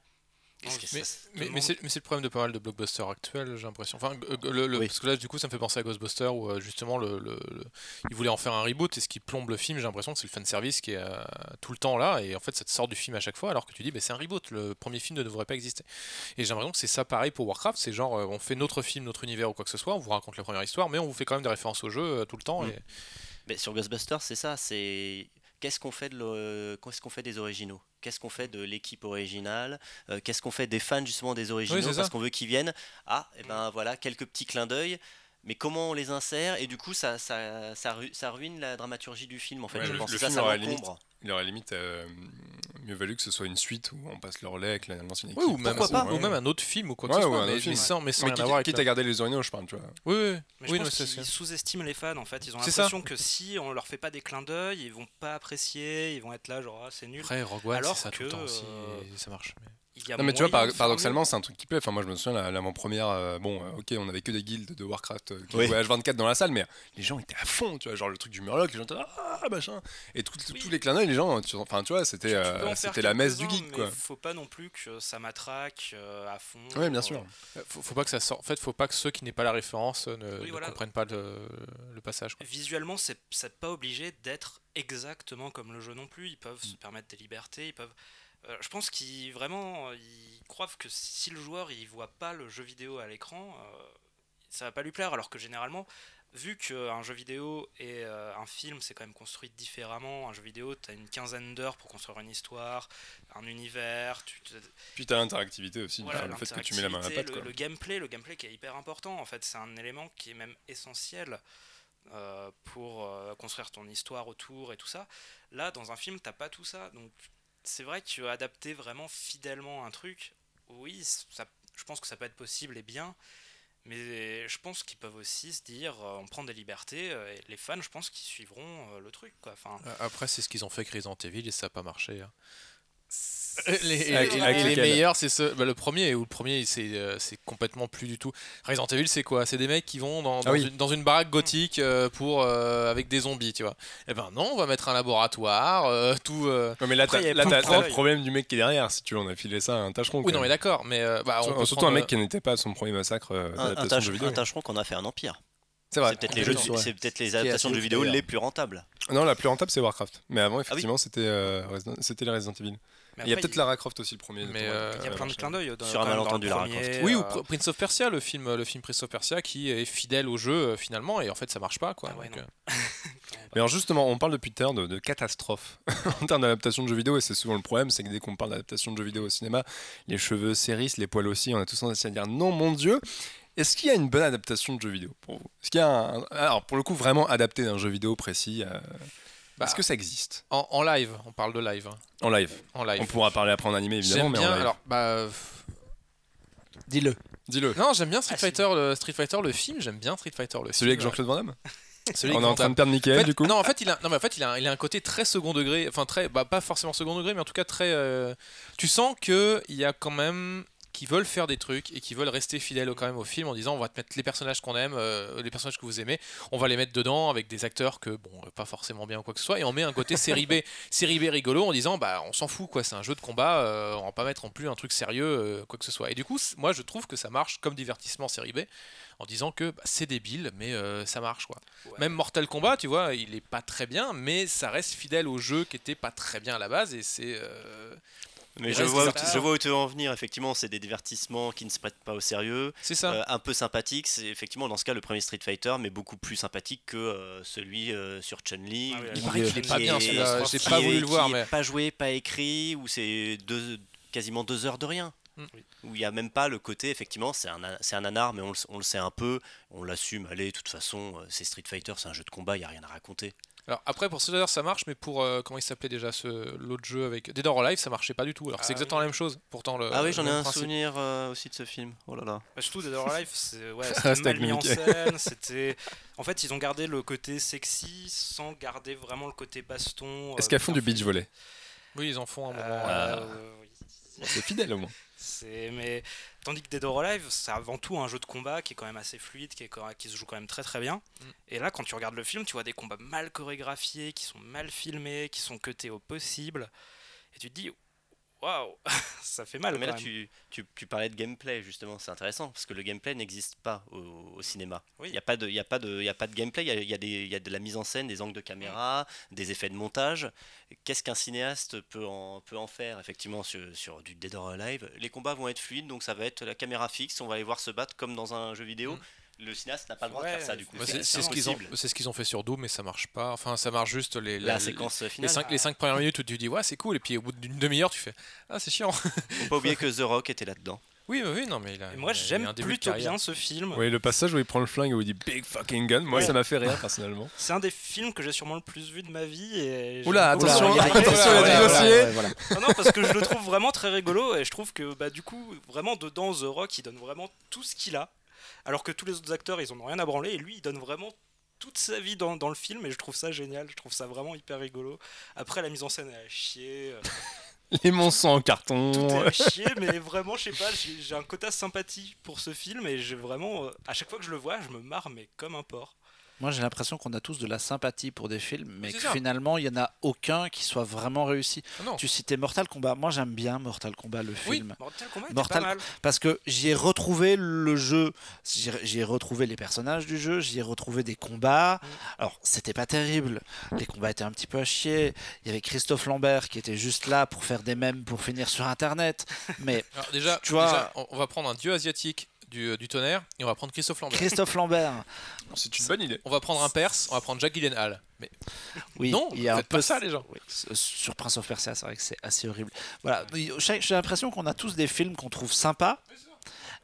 Qu'est-ce que Mais, ça- mais, tout mais c'est le problème de pas mal de blockbusters actuels, j'ai l'impression. Enfin, g- g- le, le- Oui. parce que là, du coup, ça me fait penser à Ghostbusters où euh, justement, le, le- ils voulaient en faire un reboot et ce qui plombe le film, j'ai l'impression que c'est le fanservice qui est euh, tout le temps là et en fait, ça te sort du film à chaque fois alors que tu dis, bah, c'est un reboot, le premier film ne devrait pas exister. Et j'ai l'impression que c'est ça pareil pour Warcraft, c'est genre, euh, on fait notre film, notre univers ou quoi que ce soit, on vous raconte la première histoire, mais on vous fait quand même des références au jeu euh, tout le temps. Mm. Et... Mais sur Ghostbusters, c'est ça. C'est qu'est-ce qu'on fait de le- qu'est-ce qu'on fait des originaux? Qu'est-ce qu'on fait de l'équipe originale Euh, Qu'est-ce qu'on fait des fans justement des originaux parce qu'on veut qu'ils viennent Ah, et ben voilà quelques petits clins d'œil. Mais comment on les insère? Et du coup, ça, ça, ça, ru- ça ruine la dramaturgie du film en fait. Ouais, je le- pense le ça, film ça limite-. Il aurait limite euh, mieux valu que ce soit une suite où on passe le relais avec la- l'ancienne équipe. Oui, ou, même, Pourquoi pas ou même un autre film ou quoi que Ouais, ce soit, mais, sans, mais sans Mais rien quitte, avoir avec quitte à garder les originaux, je parle, tu vois. Oui, oui, Mais je oui, pense c'est qu'ils sous-estiment les fans en fait. Ils ont l'impression que si on leur fait pas des clins d'œil, ils vont pas apprécier, ils vont être là genre ah, c'est nul. Après, Rogue One, Alors c'est ça tout le temps aussi, euh, ça marche. Mais- Il y a Non mais tu vois, par- paradoxalement, c'est un truc qui plaît. Enfin, moi, je me souviens, la- l'avant-première, euh, bon, euh, ok, on avait que des guildes de Warcraft euh, qui Oui. jouaient H24 dans la salle, mais les gens étaient à fond, tu vois, genre le truc du Murloc, les gens étaient là, ah, machin. Et tout- tout- Oui. tous les clins d'œil, les gens, tu- enfin, tu vois, c'était euh, c'était la messe du geek, mais quoi. Faut pas non plus que ça matraque euh, à fond. Oui, bien sûr. Euh, Faut, faut pas que ça sorte. En fait, faut pas que ceux qui n'aient pas la référence ne, Oui, ne voilà. comprennent pas le, le passage. quoi. Visuellement, c'est pas obligé d'être exactement comme le jeu non plus. Ils peuvent se permettre des libertés. Ils peuvent. Euh, je pense qu'ils vraiment euh, ils croient que si le joueur il voit pas le jeu vidéo à l'écran, euh, ça va pas lui plaire. Alors que généralement, vu qu'un jeu vidéo et euh, un film c'est quand même construit différemment, un jeu vidéo tu as une quinzaine d'heures pour construire une histoire, un univers, tu te- Puis t'as l'interactivité aussi, voilà, le fait que tu mets la main à la pâte, l'interactivité, quoi. le, le gameplay, le gameplay qui est hyper important en fait, c'est un élément qui est même essentiel euh, pour euh, construire ton histoire autour et tout ça. Là, dans un film, t'as pas tout ça, donc c'est vrai que adapter vraiment fidèlement un truc, oui, ça, je pense que ça peut être possible et bien. Mais je pense qu'ils peuvent aussi se dire, euh, on prend des libertés, euh, et les fans, je pense qu'ils suivront euh, le truc. Quoi. Enfin, Après, c'est ce qu'ils ont fait avec Resident Evil et ça n'a pas marché. hein. Les, Avec- et- avec et les meilleurs, c'est ce, bah, le premier, ou le premier, c'est euh, c'est complètement plus du tout. Resident Evil, c'est quoi? C'est des mecs qui vont dans, dans Ah oui. une, dans une baraque gothique euh, pour, euh, avec des zombies, tu vois. Et ben non, on va mettre un laboratoire, euh, tout. euh, Ouais, mais là, Après, t'as le problème du mec qui est derrière, si tu veux, on a filé ça à un tâcheron. Oui, quoi. non, mais d'accord, mais euh, bah, on Surtout un mec qui n'était pas à son premier massacre euh, Un, un, d'adaptation de tâche- jeux vidéo. un tâcheron qu'on a fait un empire. C'est vrai. C'est peut-être les, jeux ouais. les adaptations de jeux vidéo les plus rentables. Non, la plus rentable, c'est Warcraft. Mais Ah avant, effectivement, c'était euh, Resident- c'était les Resident Evil. Il y a peut-être Lara Croft aussi, le premier. Mais, euh, il y a euh, plein de clins d'œil. Sur un malentendu, le Lara Croft. Oui, ou euh, Pr- Prince of Persia, le film, le film Prince of Persia qui est fidèle au jeu euh, finalement, et en fait ça marche pas quoi. Ah ouais, donc, non. euh, Mais alors justement, on parle depuis tout à l'heure de, de catastrophe en termes d'adaptation de jeux vidéo, et c'est souvent le problème, c'est que dès qu'on parle d'adaptation de jeux vidéo au cinéma, les cheveux s'hérissent, les poils aussi, on a tous tendance à dire non, mon Dieu. Est-ce qu'il y a une bonne adaptation de jeu vidéo pour vous? Est-ce qu'il y a un, alors pour le coup vraiment adapté d'un jeu vidéo précis euh, Bah, Est-ce que ça existe en, en live, on parle de live. hein, en live En live. On pourra parler après en animé évidemment, J'aime mais en bien. live. Alors, bah, Dis-le. dis-le. non, j'aime bien Street Ah. Fighter, le Street Fighter, le film. J'aime bien Street Fighter, le Celui avec film. Jean-Claude Van Damme Celui On avec est en train de perdre Michael En fait, du coup Non, en fait, il a, non, mais en fait, il a, il a un côté très second degré, enfin très, bah, pas forcément second degré, mais en tout cas très. euh, tu sens que il y a quand même qui veulent faire des trucs et qui veulent rester fidèles quand même au film en disant on va te mettre les personnages qu'on aime, euh, les personnages que vous aimez, on va les mettre dedans avec des acteurs que bon euh, pas forcément bien ou quoi que ce soit et on met un côté série B, série B rigolo en disant bah on s'en fout quoi, c'est un jeu de combat, euh, on va pas mettre en plus un truc sérieux euh, quoi que ce soit. Et du coup moi je trouve que ça marche comme divertissement série B en disant que bah, c'est débile mais ça marche quoi. Ouais. Même Mortal Kombat, tu vois, il est pas très bien, mais ça reste fidèle au jeu qui était pas très bien à la base et c'est Mais je vois, je vois où tu veux en venir. Effectivement, c'est des divertissements qui ne se prêtent pas au sérieux, C'est ça. euh, un peu sympathiques. C'est effectivement dans ce cas le premier Street Fighter, mais beaucoup plus sympathique que euh, celui euh, sur Chun-Li. Ah oui, Il paraît qu'il est pas bien celui-là. J'ai pas voulu le voir, mais. Pas joué, pas écrit, où c'est deux, quasiment deux heures de rien. Mm. Oui. Où il n'y a même pas le côté, effectivement, c'est un, c'est un nanar, mais on le, on le sait un peu, on l'assume. Allez, de toute façon, c'est Street Fighter, c'est un jeu de combat, il n'y a rien à raconter. Alors après pour Soldier ça marche mais pour euh, comment il s'appelait déjà ce l'autre jeu avec Dead or Alive ça marchait pas du tout alors que c'est Ah exactement oui. la même chose pourtant le ah oui, j'en ai un principe. souvenir euh, aussi de ce film. Oh là là. Bah, surtout Dead or Alive, c'est ouais, mal mis en scène. C'était, en fait, ils ont gardé le côté sexy sans garder vraiment le côté baston. Est-ce euh, qu'elles font du beach volley? Oui ils en font un moment. Euh, euh, oui. C'est fidèle au moins. C'est mais tandis que Dead or Alive, c'est avant tout un jeu de combat qui est quand même assez fluide, qui, est quand- qui se joue quand même très très bien. Mm. Et là, quand tu regardes le film, tu vois des combats mal chorégraphiés, qui sont mal filmés, qui sont cutés au possible, et tu te dis waouh, ça fait mal. Mais quand là, même. tu, tu, tu parlais de gameplay, justement, c'est intéressant, parce que le gameplay n'existe pas au, au cinéma. Oui. Il n'y a, pas de- y a, pas de- il y a pas de gameplay, il y a, y a des- il y a de la mise en scène, des angles de caméra, des effets de montage. Qu'est-ce qu'un cinéaste peut en, peut en faire, effectivement, sur, sur du Dead or Alive? Les combats vont être fluides, donc ça va être la caméra fixe, on va les voir se battre comme dans un jeu vidéo. Le cinéaste n'a pas le droit de faire ça, du coup. bah, c'est ce qu'ils ont impossible. c'est ce qu'ils ont fait sur Doom mais ça marche pas enfin ça marche juste les La, la- séquence les finale. 5 les cinq premières minutes où tu dis ouais c'est cool et puis au bout d'une demi-heure tu fais ah c'est chiant Faut pas oublier que The Rock était là-dedans. oui mais oui non mais il a moi, j'aime plutôt bien ce film. Oui, le passage où il prend le flingue et où il dit Big fucking gun, moi Ouais. ça m'a fait rire personnellement. C'est un des films que j'ai sûrement le plus vu de ma vie. Et Oula, attention, Oula, attention, il y a du dossier. voilà. Non, non, parce que je le trouve vraiment très rigolo et je trouve que bah, du coup, vraiment dedans, The Rock, il donne vraiment tout ce qu'il a. Alors que tous les autres acteurs, ils en ont rien à branler et lui, il donne vraiment toute sa vie dans, dans le film et je trouve ça génial, je trouve ça vraiment hyper rigolo. Après, la mise en scène est à chier, Les monstres en carton. tout est à chier, mais vraiment, je sais pas, j'ai j'ai un quota sympathie pour ce film et j'ai vraiment, euh, à chaque fois que je le vois, je me marre, mais comme un porc. Moi, j'ai l'impression qu'on a tous de la sympathie pour des films, mais que ça. finalement, il y en a aucun qui soit vraiment réussi. Ah non. Tu citais Mortal Kombat. Moi, j'aime bien Mortal Kombat, le Oui. film. Mortal Kombat Mortal- pas mal. Parce que j'y ai retrouvé le jeu, j'y ai- retrouvé les personnages du jeu, j'y ai retrouvé des combats. Mm. Alors, c'était pas terrible. Les combats étaient un petit peu à chier. Il y avait Christophe Lambert qui était juste là pour faire des mèmes pour finir sur Internet. Mais Alors, déjà, Tu vois- déjà, on va prendre un dieu asiatique du, du tonnerre et on va prendre Christophe Lambert. Christophe Lambert, C'est une bonne idée. On va prendre un perse, on va prendre Jack Gyllenhaal. Mais oui, non, il y a un faites peu pas ça les gens. Oui, sur Prince of Persia, c'est vrai que c'est assez horrible. Voilà, j'ai j'ai l'impression qu'on a tous des films qu'on trouve sympas,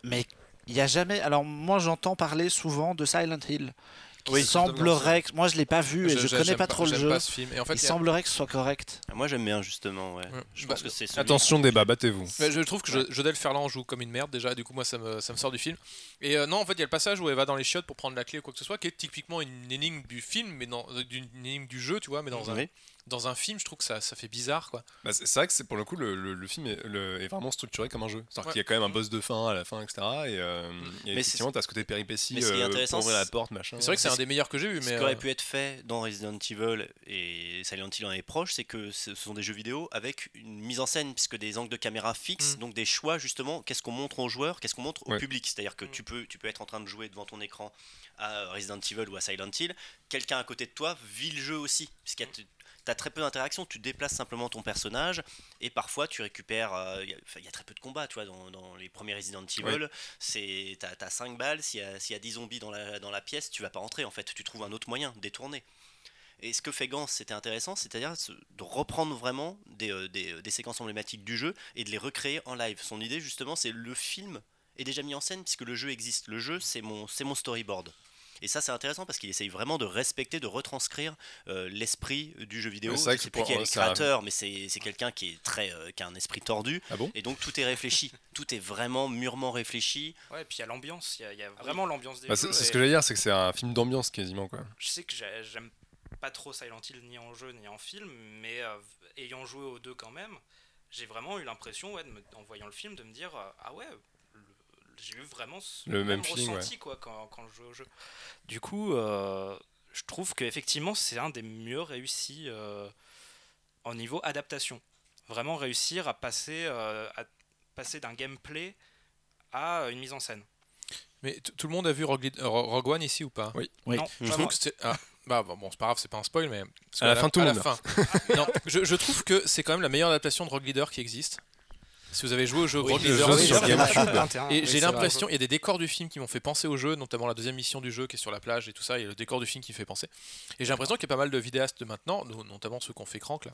mais il n'y a jamais. Alors moi, j'entends parler souvent de Silent Hill. Qui Oui, semblerait que moi je l'ai pas vu et je, connais j'aime pas trop le jeu. pas ce film. Et en fait, il il y a- semblerait que ce soit correct. Moi, j'aime bien, justement, ouais. Ouais. Je Bah, pense que c'est Attention, débat, battez-vous. Mais je trouve que Jo- Jodel Ferland joue comme une merde déjà, du coup moi ça me, ça me sort du film. Et euh, non, en fait il y a le passage où elle va dans les chiottes pour prendre la clé ou quoi que ce soit, qui est typiquement une énigme du film, mais dans, euh, d'une une énigme du jeu, tu vois, mais dans, un, Oui. Dans un film je trouve que ça, ça fait bizarre quoi. Bah, c'est vrai que c'est pour le coup le, le- le film est, le- est vraiment structuré comme un jeu. C'est-à-dire Ouais. qu'il y a quand même un boss de fin à la fin, etc. Et, euh, et Mais effectivement, t'as ce côté péripétie mais ce qui est euh, intéressant, pour ouvrir la c'est- porte, machin. C'est vrai que c'est un des meilleurs que j'ai vu, Ce mais qui aurait euh, pu être fait dans Resident Evil et Silent Hill en est proche, c'est que ce sont des jeux vidéo avec une mise en scène, puisque des angles de caméra fixes, Mm. donc des choix justement, qu'est-ce qu'on montre aux joueurs, qu'est-ce qu'on montre au Ouais. public. C'est-à-dire que Mm. tu, peux, tu peux être en train de jouer devant ton écran à Resident Evil ou à Silent Hill, quelqu'un à côté de toi vit le jeu aussi, puisqu'il y a T'as très peu d'interactions, tu déplaces simplement ton personnage et parfois tu récupères. euh, Il y, a- y très peu de combats, tu vois, dans, dans les premiers Resident Evil. C'est T'as as 5 balles, s'il y, a- s'il y a 10 zombies dans la, dans la pièce, tu vas pas entrer en fait, tu trouves un autre moyen, détourner. Et ce que fait Gans, c'était intéressant, c'est-à-dire ce- de reprendre vraiment des, euh, des, des séquences emblématiques du jeu et de les recréer en live. Son idée, justement, c'est le film est déjà mis en scène puisque le jeu existe. Le jeu, c'est mon, c'est mon storyboard. Et ça, c'est intéressant parce qu'il essaye vraiment de respecter, de retranscrire euh, l'esprit du jeu vidéo. C'est sais qui est le créateur, mais c'est c'est quelqu'un qui est très, euh, qui a un esprit tordu. Ah bon? Et donc tout est réfléchi, tout est vraiment mûrement réfléchi. Ouais, et puis il y a l'ambiance, il y a- il y, a vraiment l'ambiance des Bah, jeux. c'est c'est ce que j'allais dire, c'est que c'est un film d'ambiance quasiment quoi. Je sais que j'ai- j'aime pas trop Silent Hill ni en jeu ni en film, mais euh, ayant joué aux deux quand même, j'ai vraiment eu l'impression, ouais, de me- en voyant le film, de me dire euh, ah ouais, j'ai eu vraiment ce Le même même, feeling, ressenti quoi quand, quand je jouais au jeu. Du coup, euh, je trouve qu'effectivement c'est un des mieux réussis euh, au niveau adaptation. Vraiment réussir à passer, euh, à passer d'un gameplay à une mise en scène. mais tout le monde a vu Rogue, One ici ou pas? Oui. Oui. Non, Je trouve que c'est ah, bah bon, bon, c'est pas grave, c'est pas un spoil mais parce À la fin, tout le à monde fin. non, je, je trouve que c'est quand même la meilleure adaptation de Rogue Leader qui existe. Si vous avez joué au jeu Oui, Rogue le Leader, jeu c'est sur sur GameCube. GameCube. 21, Et oui, j'ai l'impression, il y a des décors du film qui m'ont fait penser au jeu, notamment la deuxième mission du jeu qui est sur la plage et tout ça, il y a le décor du film qui me fait penser. Et j'ai l'impression qu'il y a pas mal de vidéastes de maintenant, no- notamment ceux qui ont fait Crank là,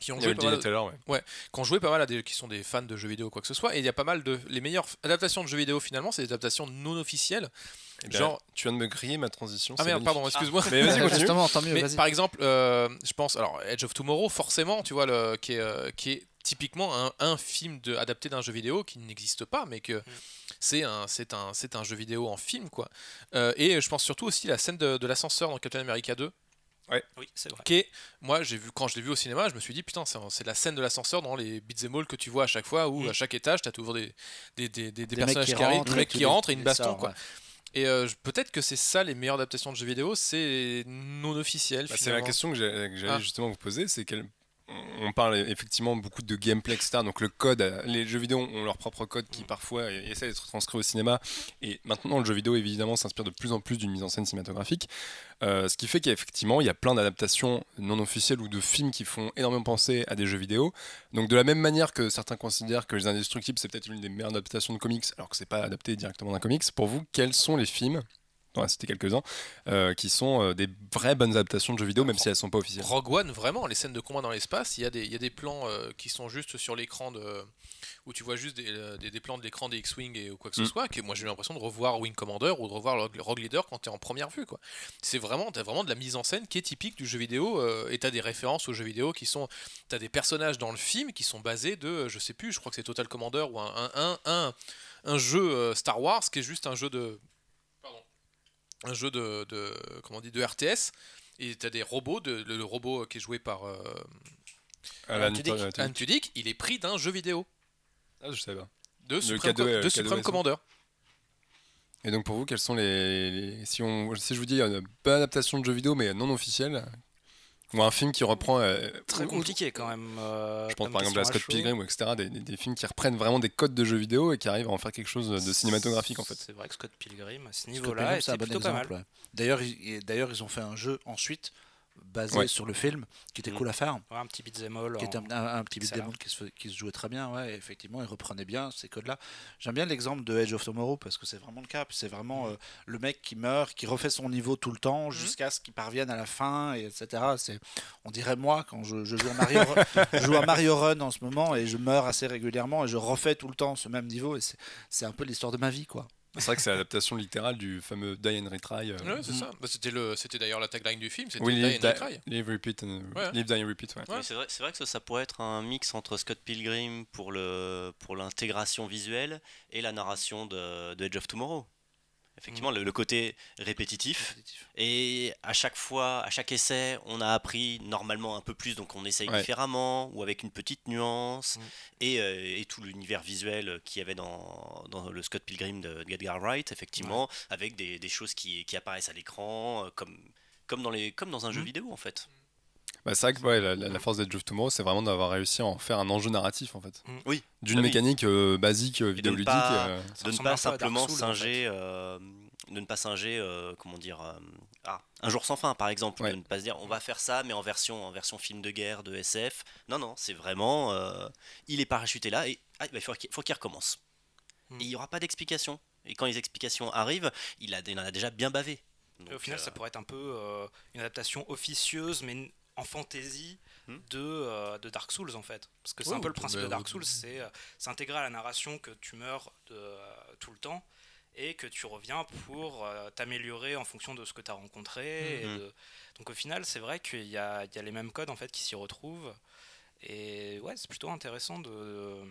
qui ont On joué pas mal, ouais. qui ont joué pas mal à des, qui sont des fans de jeux vidéo ou quoi que ce soit. Et il y a pas mal de les meilleures adaptations de jeux vidéo finalement, c'est des adaptations non officielles. Eh bien, Genre- tu viens de me griller ma transition. Ah merde, pardon, excuse-moi. Mais vas-y, continue. Justement, tant mieux, Mais par exemple, euh, je pense, alors Edge of Tomorrow, forcément, tu vois, le, qui, est, euh, qui est typiquement un, un film de, adapté d'un jeu vidéo qui n'existe pas, mais que c'est un, c'est un, c'est un jeu vidéo en film, quoi. Euh, et je pense surtout aussi la scène de, de l'ascenseur dans Captain America 2, Oui, c'est vrai. est, moi, j'ai vu quand je l'ai vu au cinéma, je me suis dit putain, c'est, c'est la scène de l'ascenseur dans les beat'em all que tu vois à chaque fois, où Mm. à chaque étage, t'as toujours des, des, des, des, personnages qui qui, arrivent, rentrent, des mecs qui rentrent et une baston, quoi. ouais. Et euh, peut-être que c'est ça les meilleures adaptations de jeux vidéo, c'est non officiel. Bah, c'est la question que j'allais Ah. justement vous poser, c'est quel on parle effectivement beaucoup de gameplay, etc. Donc le code, les jeux vidéo ont leur propre code qui parfois essaie d'être transcrit au cinéma. Et maintenant, le jeu vidéo évidemment s'inspire de plus en plus d'une mise en scène cinématographique. Euh, ce qui fait qu'effectivement, il y a plein d'adaptations non officielles ou de films qui font énormément penser à des jeux vidéo. Donc de la même manière que certains considèrent que Les Indestructibles c'est peut-être une des meilleures adaptations de comics, alors que c'est pas adapté directement d'un comics. Pour vous, quels sont les films on va citer quelques-uns, euh, qui sont euh, des vraies bonnes adaptations de jeux vidéo, même si elles sont pas officielles. Rogue One, vraiment, les scènes de combat dans l'espace, il y, a des- il y a des plans euh, qui sont juste sur l'écran de. où tu vois juste des, des- des plans de l'écran des X-Wing et ou quoi que ce Mm. soit, que moi j'ai eu l'impression de revoir Wing Commander ou de revoir Rogue, Leader quand tu es en première vue. quoi. C'est vraiment, t'as vraiment de la mise en scène qui est typique du jeu vidéo et tu as des références aux jeux vidéo qui sont. Tu as des personnages dans le film qui sont basés de, je sais plus, je crois que c'est Total Commander ou un, un, un, un, un jeu Star Wars qui est juste un jeu de. Un jeu de, de comment on dit de RTS et tu as des robots de, le, le robot qui est joué par euh, Alan Tudyk. Tudyk. Alan Tudyk, il est pris d'un jeu vidéo Ah, je savais pas. de Supreme, K2, Co- euh, de K2, Supreme ouais, Commander. Et donc pour vous, quels sont les, les- si on si je vous dis une bonne adaptation de jeux vidéo mais non officielle ou un film qui reprend euh, Très compliqué quand même. euh, Je pense par exemple à Scott. Pilgrim ou etc. Des, des- des films qui reprennent vraiment des codes de jeux vidéo et qui arrivent à en faire quelque chose de cinématographique en fait. C'est vrai que Scott Pilgrim, à ce niveau-là, c'est bon plutôt pas exemple. mal. ouais. D'ailleurs, ils, d'ailleurs, ils ont fait un jeu ensuite basé Ouais. sur le film qui était Mm. cool à faire. Ouais, un petit beat'em all. qui était un, un- un petit pixel beat'em all qui se, qui se jouait très bien, ouais, effectivement, il reprenait bien ces codes-là. J'aime bien l'exemple de Edge of Tomorrow parce que c'est vraiment le cas. C'est vraiment euh, le mec qui meurt, qui refait son niveau tout le temps jusqu'à ce qu'il parvienne à la fin, et etc. C'est, on dirait moi quand je, je joue, à Mario, je joue à Mario Run en ce moment et je meurs assez régulièrement et je refais tout le temps ce même niveau et c'est, c'est un peu l'histoire de ma vie, quoi. C'est vrai que c'est l'adaptation littérale du fameux Die and Retry. euh, Ouais, c'est ça. Bah, c'était le, c'était d'ailleurs la tagline du film. C'était oui, Die and Retry. live, repeat, and- Ouais. live, die and repeat. ouais. C'est vrai, c'est vrai que ça, ça pourrait être un mix entre Scott Pilgrim pour le pour l'intégration visuelle et la narration de, de Edge of Tomorrow. Effectivement, le, le côté répétitif. Et à chaque fois, à chaque essai, on a appris normalement un peu plus, donc on essaye Ouais. différemment ou avec une petite nuance. Mm. Et, euh, et tout l'univers visuel qu'il y avait dans, dans le Scott Pilgrim de Edgar Wright, effectivement, avec des, des choses qui, qui apparaissent à l'écran, euh, comme, comme, dans les, comme dans un jeu Mm. vidéo en fait. Bah, c'est vrai que ouais, la, la- la force d'Edge of Tomorrow, c'est vraiment d'avoir réussi à en faire un enjeu narratif en fait. Mm. Oui, D'une oui. mécanique euh, basique, euh, de ne vidéoludique. pas- euh, de ne pas Dark simplement singer, euh, de ne pas singer, euh, comment dire, euh, ah, un jour sans fin par exemple, Ouais. de ne pas se dire on va faire ça mais en version, en version film de guerre, de SF. Non non, c'est vraiment, euh, il est parachuté là et ah, bah, il faut qu'il faut qu'il recommence. Hmm. Et il n'y aura pas d'explication. Et quand les explications arrivent, il, a, il en a déjà bien bavé. Et au final, euh, ça pourrait être un peu euh, une adaptation officieuse, mais en fantasy Hmm. de, euh, de Dark Souls en fait. Parce que c'est un peu ou- le principe bah, de Dark ou- Souls, c'est euh, s'intégrer à la narration que tu meurs de, euh, tout le temps et que tu reviens pour euh, t'améliorer en fonction de ce que tu as rencontré. et Mhm. de- Donc au final, c'est vrai qu'il y a, il y a les mêmes codes en fait qui s'y retrouvent. Et ouais, c'est plutôt intéressant de,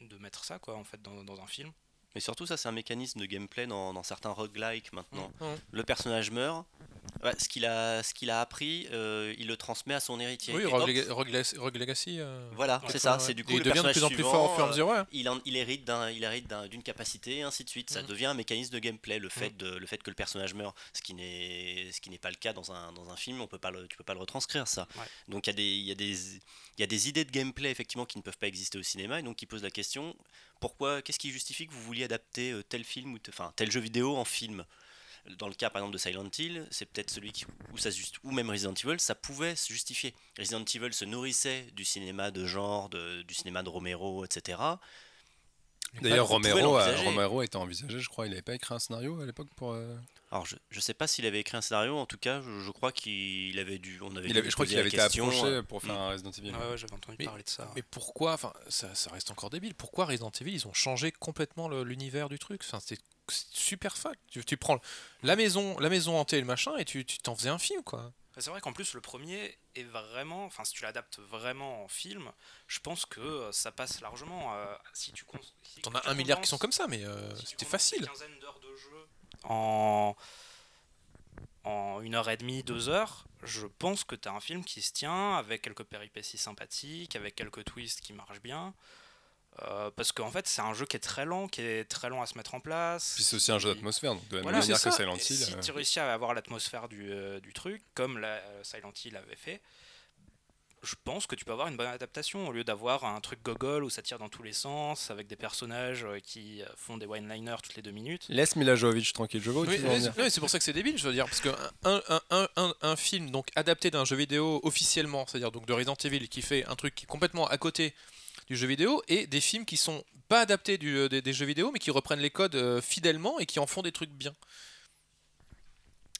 de mettre ça quoi en fait dans, dans un film. Mais surtout, ça, c'est un mécanisme de gameplay dans, dans certains roguelikes maintenant. Mhm. Le personnage meurt, ce qu'il a, ce qu'il a appris, euh, il le transmet à son héritier. Oui, Rogue, Legacy. euh, Voilà, Ouais, c'est ça. ouais. C'est du coup il le devient de plus en plus fort au fur et à mesure. ouais. il, en- il hérite d'un il hérite d'un- d'une capacité et ainsi de suite ça Mhm. devient un mécanisme de gameplay le fait de le fait que le personnage meurt ce qui n'est ce qui n'est pas le cas dans un, dans un film on peut pas le, tu peux pas le retranscrire ça donc il y a des il y a des il y a des idées de gameplay effectivement qui ne peuvent pas exister au cinéma et donc qui posent la question pourquoi qu'est-ce qui justifie que vous vouliez adapter euh, tel film ou enfin tel jeu vidéo en film? Dans le cas par exemple de Silent Hill, c'est peut-être celui qui, où ça juste, ou même Resident Evil, ça pouvait se justifier. Resident Evil se nourrissait du cinéma de genre, de- du cinéma de Romero, etc. D'ailleurs, Romero, l'envisager. Romero été envisagé, je crois. Il n'avait pas écrit un scénario à l'époque pour. euh, Alors je, je sais pas s'il avait écrit un scénario, en tout cas, je, je crois qu'il avait dû, on avait il avait, je crois qu'il avait été approché euh, pour faire mm. un Resident Evil. Ouais, ouais, j'avais entendu Mais- parler de ça. Mais pourquoi, enfin, ça, ça reste encore débile. Pourquoi Resident Evil, ils ont changé complètement l'univers du truc? Enfin, c'est super fun. Tu, tu prends la maison, la maison hantée et le machin, et tu t'en faisais un film, quoi. C'est vrai qu'en plus le premier est vraiment, enfin si tu l'adaptes vraiment en film, je pense que euh, ça passe largement. euh, si tu si T'en as un milliard qui sont comme ça, mais euh, si c'était facile. Une quinzaine d'heures de jeu en en une heure et demie, deux heures, je pense que tu as un film qui se tient avec quelques péripéties sympathiques, avec quelques twists qui marchent bien. Euh, parce qu'en fait, c'est un jeu qui est très lent, qui est très long à se mettre en place. Puis c'est aussi un jeu d'atmosphère, donc de la Voilà, même manière que. Silent et Hill. Si euh, tu réussis à avoir l'atmosphère du, euh, du truc, comme la, euh, Silent Hill avait fait, je pense que tu peux avoir une bonne adaptation au lieu d'avoir un truc gogol où ça tire dans tous les sens avec des personnages euh, qui font des one-liners toutes les deux minutes. Laisse Mila Jovovich tranquille, je veux Oui, dire. c'est- non, mais c'est pour ça que c'est débile, je veux dire, parce que un, un, un, un, un film donc adapté d'un jeu vidéo officiellement, c'est-à-dire donc de Resident Evil qui fait un truc qui est complètement à côté du jeu vidéo, et des films qui sont pas adaptés du, euh, des, des jeux vidéo, mais qui reprennent les codes euh, fidèlement et qui en font des trucs bien.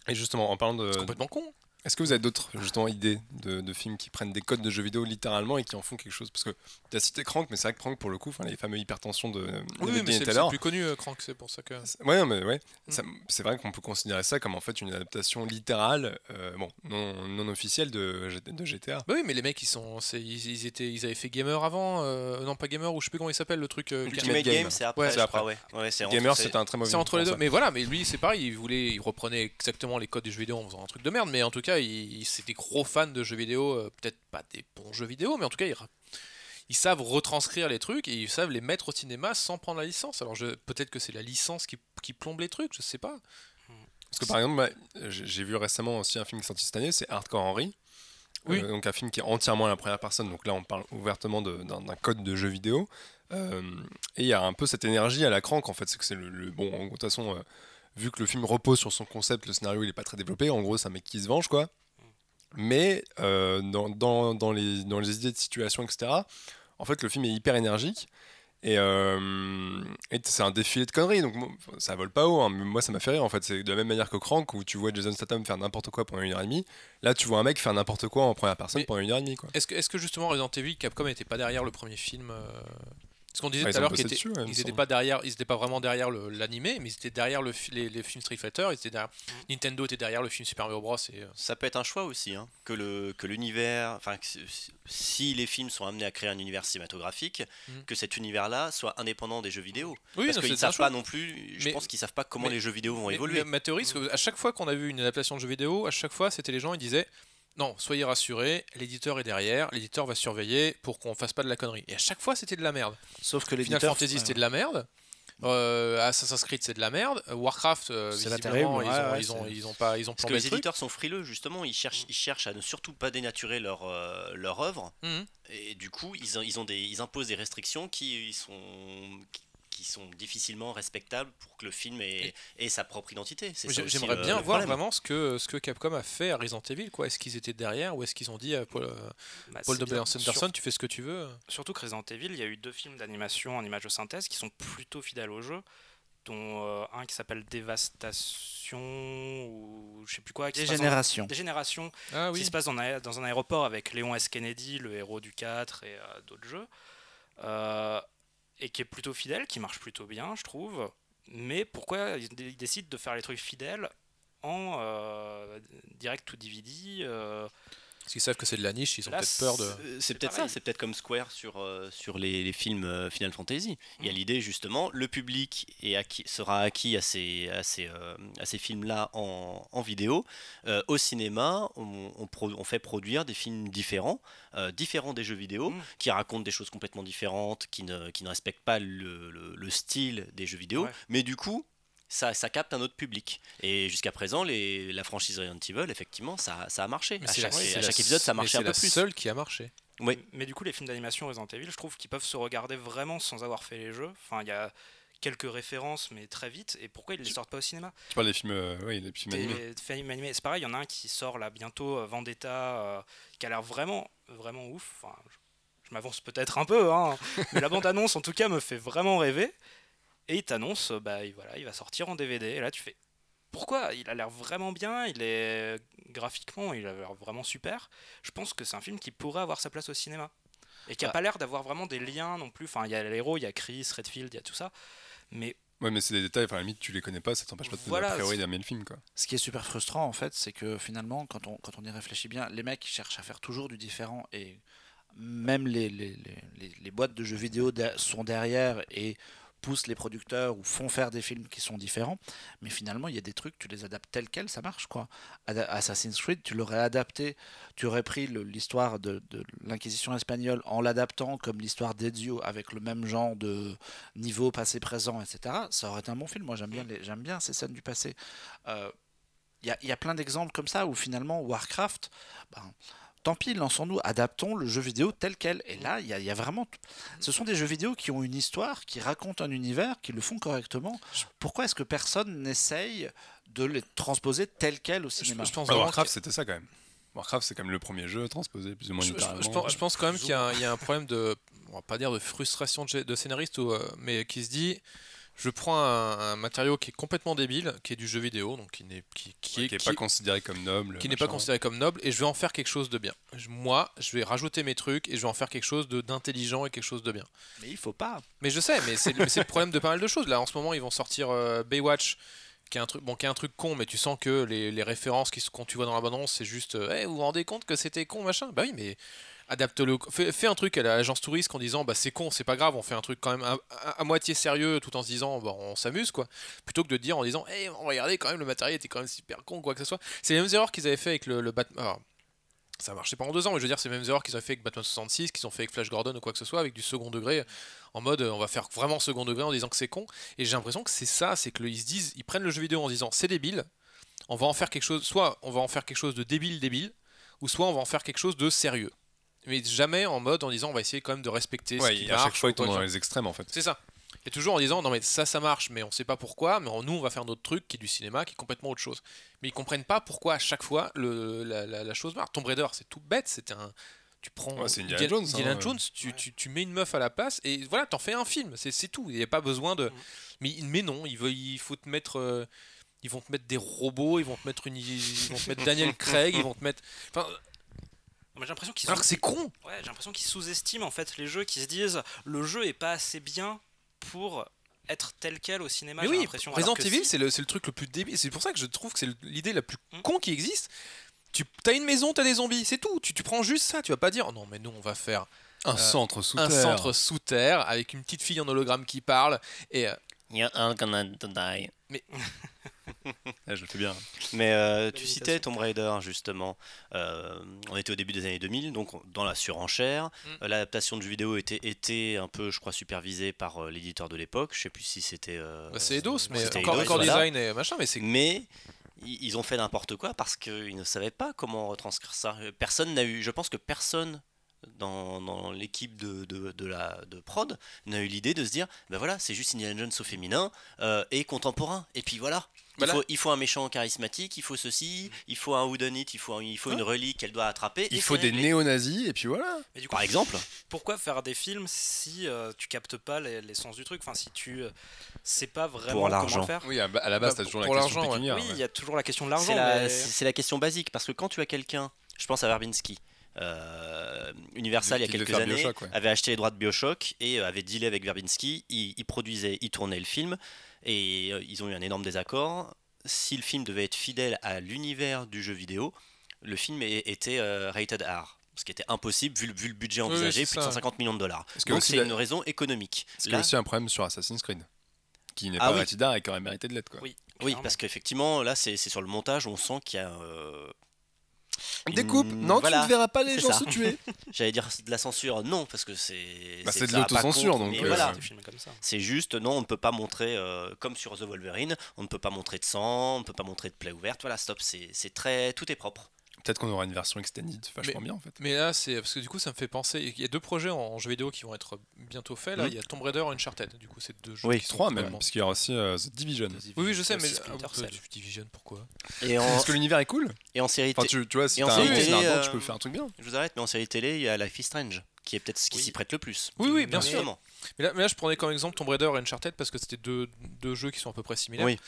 Et justement, en parlant de. C'est complètement con. Est-ce que vous avez d'autres justement idées de, de films qui prennent des codes de jeux vidéo littéralement et qui en font quelque chose? Parce que tu as cité Crank, mais c'est vrai que Crank, pour le coup, les fameux hypertensions de, de Oui, mais c'est plus connu, euh, Crank, c'est pour ça que. Ouais, non, mais ouais. Mm. C'est vrai qu'on peut considérer ça comme en fait une adaptation littérale, euh, bon, non, non officielle de, de GTA. Bah oui, mais les mecs, ils sont, ils, ils étaient, ils avaient fait Gamer avant, euh, non pas Gamer, ou je sais plus comment il s'appelle le truc. euh, Ultimate Game. Game, c'est après, Ouais, je c'est crois, ouais. Ouais, c'est entre- Gamer, c'est- c'était un très mauvais C'est entre les deux. Mais voilà, mais lui, c'est pareil, il voulait, il reprenait exactement les codes du jeu vidéo en faisant un truc de merde. Mais en tout cas, il, il- c'est des gros fans de jeux vidéo, euh, peut-être pas des bons jeux vidéo, mais en tout cas, ils, savent retranscrire les trucs et ils savent les mettre au cinéma sans prendre la licence. Alors peut-être que c'est la licence qui, qui plombe les trucs, je sais pas. Parce que par exemple, j'ai vu récemment aussi un film qui est sorti cette année, c'est Hardcore Henry. Oui. Euh, donc un film qui est entièrement à la première personne. Donc là, on parle ouvertement d'un code de jeu vidéo. Euh, et il y a un peu cette énergie à la crank en fait. C'est que c'est le, le- bon. En de toute façon, euh, vu que le film repose sur son concept, le scénario il est pas très développé. En gros, c'est un mec qui se venge quoi. Mais euh, dans, dans, dans les, dans les idées de situation, etc. En fait, le film est hyper énergique. Et, euh, et c'est un défilé de conneries, donc ça vole pas haut, hein, mais moi ça m'a fait rire en fait. C'est de la même manière que Crank où tu vois Jason Statham faire n'importe quoi pendant une heure et demie. Là, tu vois un mec faire n'importe quoi en première personne Mais- pendant une heure et demie. Est-ce que, est-ce que justement Resident Evil, Capcom n'était pas derrière le premier film euh, Parce qu'on disait Ah, tout ils à l'heure qu'ils étaient, dessus, ouais, il me ils étaient semble. pas derrière, ils étaient pas vraiment derrière l'animé, mais ils étaient derrière le, les, les films Street Fighter, ils étaient derrière, Nintendo était derrière le film Super Mario Bros. Et, euh, Ça peut être un choix aussi, hein, que le que l'univers, enfin que si- les films sont amenés à créer un univers cinématographique, Mhm. que cet univers-là soit indépendant des jeux vidéo. Oui, Parce qu'ils savent pas non plus. Je Mais- pense qu'ils savent pas comment mais- les jeux vidéo vont Mais- évoluer. mais Ma théorie, c'est qu'à chaque fois qu'on a vu une adaptation de jeu vidéo, à chaque fois, c'était les gens, ils disaient non, soyez rassurés, l'éditeur est derrière, l'éditeur va surveiller pour qu'on fasse pas de la connerie. Et à chaque fois, c'était de la merde. Sauf que Final l'éditeur. Fantasy, ouais, c'était de la merde. Euh, Assassin's Creed, c'est de la merde. Warcraft, euh, C'est la visiblement, terrible, ils, ouais, ont, ouais, ils, ont, c'est- ils ont pas, ils ont Parce que les truc. éditeurs sont frileux, justement, ils cherchent, ils cherchent à ne surtout pas dénaturer leur, euh, leur œuvre. Mhm. Et du coup, ils, ont- ils, ont des, ils imposent des restrictions qui, ils sont, qui, qui sont difficilement respectables pour que le film ait, ait sa propre identité. J'aimerais bien le voir problème. vraiment ce que, ce que Capcom a fait à Resident Evil. quoi. Est-ce qu'ils étaient derrière ou est-ce qu'ils ont dit à Paul, euh, Bah, Paul W. Anderson, Sur- tu fais ce que tu veux Surtout que Resident Evil, il y a eu deux films d'animation en images de synthèse qui sont plutôt fidèles au jeu, dont euh, un qui s'appelle Dévastation ou je sais plus quoi. Qui se passe en- Dégénération. Dégénération, Ah qui se passe dans un, dans un aéroport avec Léon S. Kennedy, le héros du 4 et euh, d'autres jeux, euh, et qui est plutôt fidèle, qui marche plutôt bien, je trouve. Mais pourquoi ils, décident de faire les trucs fidèles en euh, direct to DVD Parce qu'ils savent que c'est de la niche, ils ont peut-être peur de. C'est- peut-être ça, c'est peut-être comme Square sur, euh, sur les, les films euh, Final Fantasy. Il y a Mm. l'idée justement, le public est acquis- sera acquis à ces, à ces, euh, à ces films-là en, en vidéo. Euh, au cinéma, on, on pro- on fait produire des films différents, euh, différents des jeux vidéo, Mm. qui racontent des choses complètement différentes, qui ne, qui ne respectent pas le, le- le style des jeux vidéo. Ouais. Mais du coup, ça, ça capte un autre public. Et jusqu'à présent, les, la franchise Resident Evil, effectivement, ça, ça a marché. Mais À c'est chaque, la- à c'est chaque la- épisode, ça marchait un c'est peu la plus. seule qui a marché. Oui. Mais du coup, les films d'animation Resident Evil, je trouve qu'ils peuvent se regarder vraiment sans avoir fait les jeux. Enfin, il y a quelques références, mais très vite. Et pourquoi ils les sortent pas au cinéma? Tu parles des films, euh, oui, des films animés. Des films animés. C'est pareil, il y en a un qui sort là bientôt, euh, Vendetta, euh, qui a l'air vraiment, vraiment ouf. Enfin, je, je m'avance peut-être un peu, hein, mais la bande-annonce en tout cas me fait vraiment rêver. Et il t'annonce, euh, bah il- voilà, il va sortir en DVD. Et là tu fais, pourquoi? Il a l'air vraiment bien, il est graphiquement, il a l'air vraiment super. Je pense que c'est un film qui pourrait avoir sa place au cinéma. Et qui a Bah. pas l'air d'avoir vraiment des liens non plus. Enfin, il y a l'héros, il y a Chris, Redfield, il y a tout ça. Mais Ouais, mais c'est des détails, enfin, à la limite, tu les connais pas, ça t'empêche pas de te Voilà, a priori d'aimer le film, quoi. Ce qui est super frustrant en fait, c'est que finalement, quand on, quand on y réfléchit bien, les mecs ils cherchent à faire toujours du différent et même les, les, les- les- les boîtes de jeux vidéo de- sont derrière et poussent les producteurs ou font faire des films qui sont différents. Mais finalement, il y a des trucs, tu les adaptes tels quels, ça marche quoi. Assassin's Creed, tu l'aurais adapté, tu aurais pris l'histoire de, l'Inquisition espagnole en l'adaptant comme l'histoire d'Ezio avec le même genre de niveau passé, présent, etc. Ça aurait été un bon film. Moi, j'aime bien, bien ces scènes du passé. Euh, il y a, y a plein d'exemples comme ça où finalement Warcraft, ben, tant pis, lançons-nous, adaptons le jeu vidéo tel quel. Et là, il y a, il y a vraiment. Ce sont des jeux vidéo qui ont une histoire, qui racontent un univers, qui le font correctement. Pourquoi est-ce que personne n'essaye de les transposer tel quel au cinéma? je pense Warcraft, c'était ça quand même. Warcraft, c'est quand même le premier jeu transposé plus ou moins je, je- pense, je pense quand même qu'il y, a un- il y a un problème de, on va pas dire de frustration de scénariste, ou, euh, mais qui se dit, je prends un, un matériau qui est complètement débile, qui est du jeu vidéo, donc qui n'est qui, qui Ouais, est, qui est qui- pas considéré comme noble. qui n'est pas considéré comme noble, et je vais en faire quelque chose de bien. Je- Moi, je vais rajouter mes trucs et je vais en faire quelque chose de- d'intelligent et quelque chose de bien. Mais il faut pas. Mais je sais, mais c'est le problème de pas mal de choses. Là, en ce moment, ils vont sortir euh, Baywatch, qui est un truc, bon, qui est un truc con, mais tu sens que les, les références qui, quand tu vois dans l'abondance, c'est juste, euh, Eh, vous vous rendez compte que c'était con, machin? Bah oui, mais adapte-le, fais, un truc à l'agence touriste en disant, bah c'est con, c'est pas grave, on fait un truc quand même à, moitié sérieux, tout en se disant, bah on s'amuse quoi, plutôt que de dire en disant, Eh, regardez quand même le matériel était quand même super con, quoi que ce soit. C'est les mêmes erreurs qu'ils avaient fait avec le, Batman. ça pendant deux ans, mais je veux dire, c'est les mêmes erreurs qu'ils avaient fait avec Batman 66, qu'ils ont fait avec Flash Gordon ou quoi que ce soit, avec du second degré, en mode euh, on va faire vraiment second degré en disant que c'est con. Et j'ai l'impression que c'est ça, c'est disent, ils prennent le jeu vidéo en disant c'est débile, on va en faire quelque chose, soit on va en faire quelque chose de débile, débile, ou soit on va en faire quelque chose de sérieux. Mais jamais en mode en disant on va essayer quand même de respecter ce Ouais, qui et à chaque marche fois, ils tombent dans ce les extrêmes en fait. c'est ça. Et toujours en disant non mais ça ça marche mais on sait pas pourquoi mais nous on va faire notre truc qui est du cinéma qui est complètement autre chose. Mais ils comprennent pas pourquoi à chaque fois le, la, la- la chose marche. Tomb Raider c'est tout bête c'était un tu prends Ouais, c'est Indiana Indiana Jones, Indiana hein. Jones, tu, Ouais. tu, tu mets une meuf à la place et voilà t'en fais un film c'est c'est tout il n'y a pas besoin de Mm. mais mais non il veut il faut te mettre euh, ils vont te mettre des robots ils vont te mettre une ils vont te mettre Daniel Craig ils vont te mettre enfin j'ai l'impression qu'ils alors que c'est con Ouais, j'ai l'impression qu'ils sous-estiment en fait les jeux, qui se disent le jeu est pas assez bien pour être tel quel au cinéma. Mais j'ai oui, l'impression. Resident Evil, si- c'est le, c'est le truc le plus débile. C'est pour ça que je trouve que c'est l'idée la plus Mm. con qui existe. Tu as une maison, tu as des zombies, c'est tout. Tu, tu prends juste ça. Tu vas pas dire oh non, mais nous on va faire Un Euh, centre sous un terre. centre sous terre avec une petite fille en hologramme qui parle. Et euh, You're all gonna die. Ouais, je le fais bien. Mais euh, tu citais Tomb Raider justement. Euh, on était au début des années 2000, donc dans la surenchère. Mm. Euh, L'adaptation de jeux vidéo était, était un peu, je crois, supervisée par euh, l'éditeur de l'époque. Je sais plus si c'était. euh, bah, c'est Eidos, mais c'était encore, Eidos, encore voilà. design et machin. Mais c'est Mais ils ont fait n'importe quoi parce qu'ils ne savaient pas comment retranscrire ça. Personne n'a eu. Je pense que personne dans, dans l'équipe de, de, de la de prod n'a eu l'idée de se dire ben voilà c'est juste Indiana Jones au féminin euh, et contemporain et puis voilà il, Voilà. faut, il faut un méchant charismatique il faut ceci il faut un whodunit il faut un- il faut une relique qu'elle doit attraper Il faut des néo-nazis et puis voilà. Du coup, par exemple pourquoi faire des films si euh, tu captes pas les- l'essence du truc? Enfin, si tu euh, sais pas vraiment comment l'argent. faire. Oui, à la base, Bah, t'as toujours pour la question l'argent, ouais. pécuniaire. Oui, il y a toujours la question de c'est l'argent. la, mais- c'est- c'est la question basique parce que quand tu as quelqu'un je pense à Verbinski euh, Universal il y a quelques années Bioshock, ouais. avait acheté les droits de Bioshock et euh, avait dealé avec Verbinski il, il produisait il tournait le film et euh, ils ont eu un énorme désaccord si le film devait être fidèle à l'univers du jeu vidéo le film était euh, rated R ce qui était impossible vu le, vu le budget oui, envisagé, c'est plus de ça. 150 millions de dollars. Parce que Donc aussi c'est la- une raison économique. Ce qui est Là- aussi un problème sur Assassin's Creed. Qui n'est Ah pas oui. rated R et qui aurait mérité de l'être. quoi. Oui, parce qu'effectivement, là, c'est c'est sur le montage, on sent qu'il y a. euh, Découpe une- Non, voilà, tu ne verras pas les gens ça. se tuer J'allais dire de la censure, non, parce que c'est. Bah, c'est de l'autocensure, donc, euh, voilà, c'est juste, non, on ne peut pas montrer, euh, comme sur The Wolverine, on ne peut pas montrer de sang, on ne peut pas montrer de plaie ouverte. Voilà, stop, c'est c'est très. Tout est propre. Peut-être qu'on aura une version extended vachement bien en fait. Mais là, c'est parce que du coup, ça me fait penser. Il y a deux projets en, en jeux vidéo qui vont être bientôt faits. Là, Mhm. il y a Tomb Raider et Uncharted. Du coup, c'est deux jeux. Oui, qui sont Trois même, parce qu'il y aura aussi euh, The Division. Oui, oui, je sais, mais ah, Cell. Division, pourquoi? Et en, Parce que l'univers est cool. et en série Enfin, télé, tu, tu vois, si Et en t'as un télé, euh, tu peux faire un truc bien. je vous arrête, mais en série télé, il y a Life is Strange, qui est peut-être ce qui Oui. s'y prête le plus. Oui, oui, bien sûr. Mais là, mais là, je prenais comme exemple Tomb Raider et Uncharted parce que c'était deux, deux jeux qui sont à peu près similaires. Oui.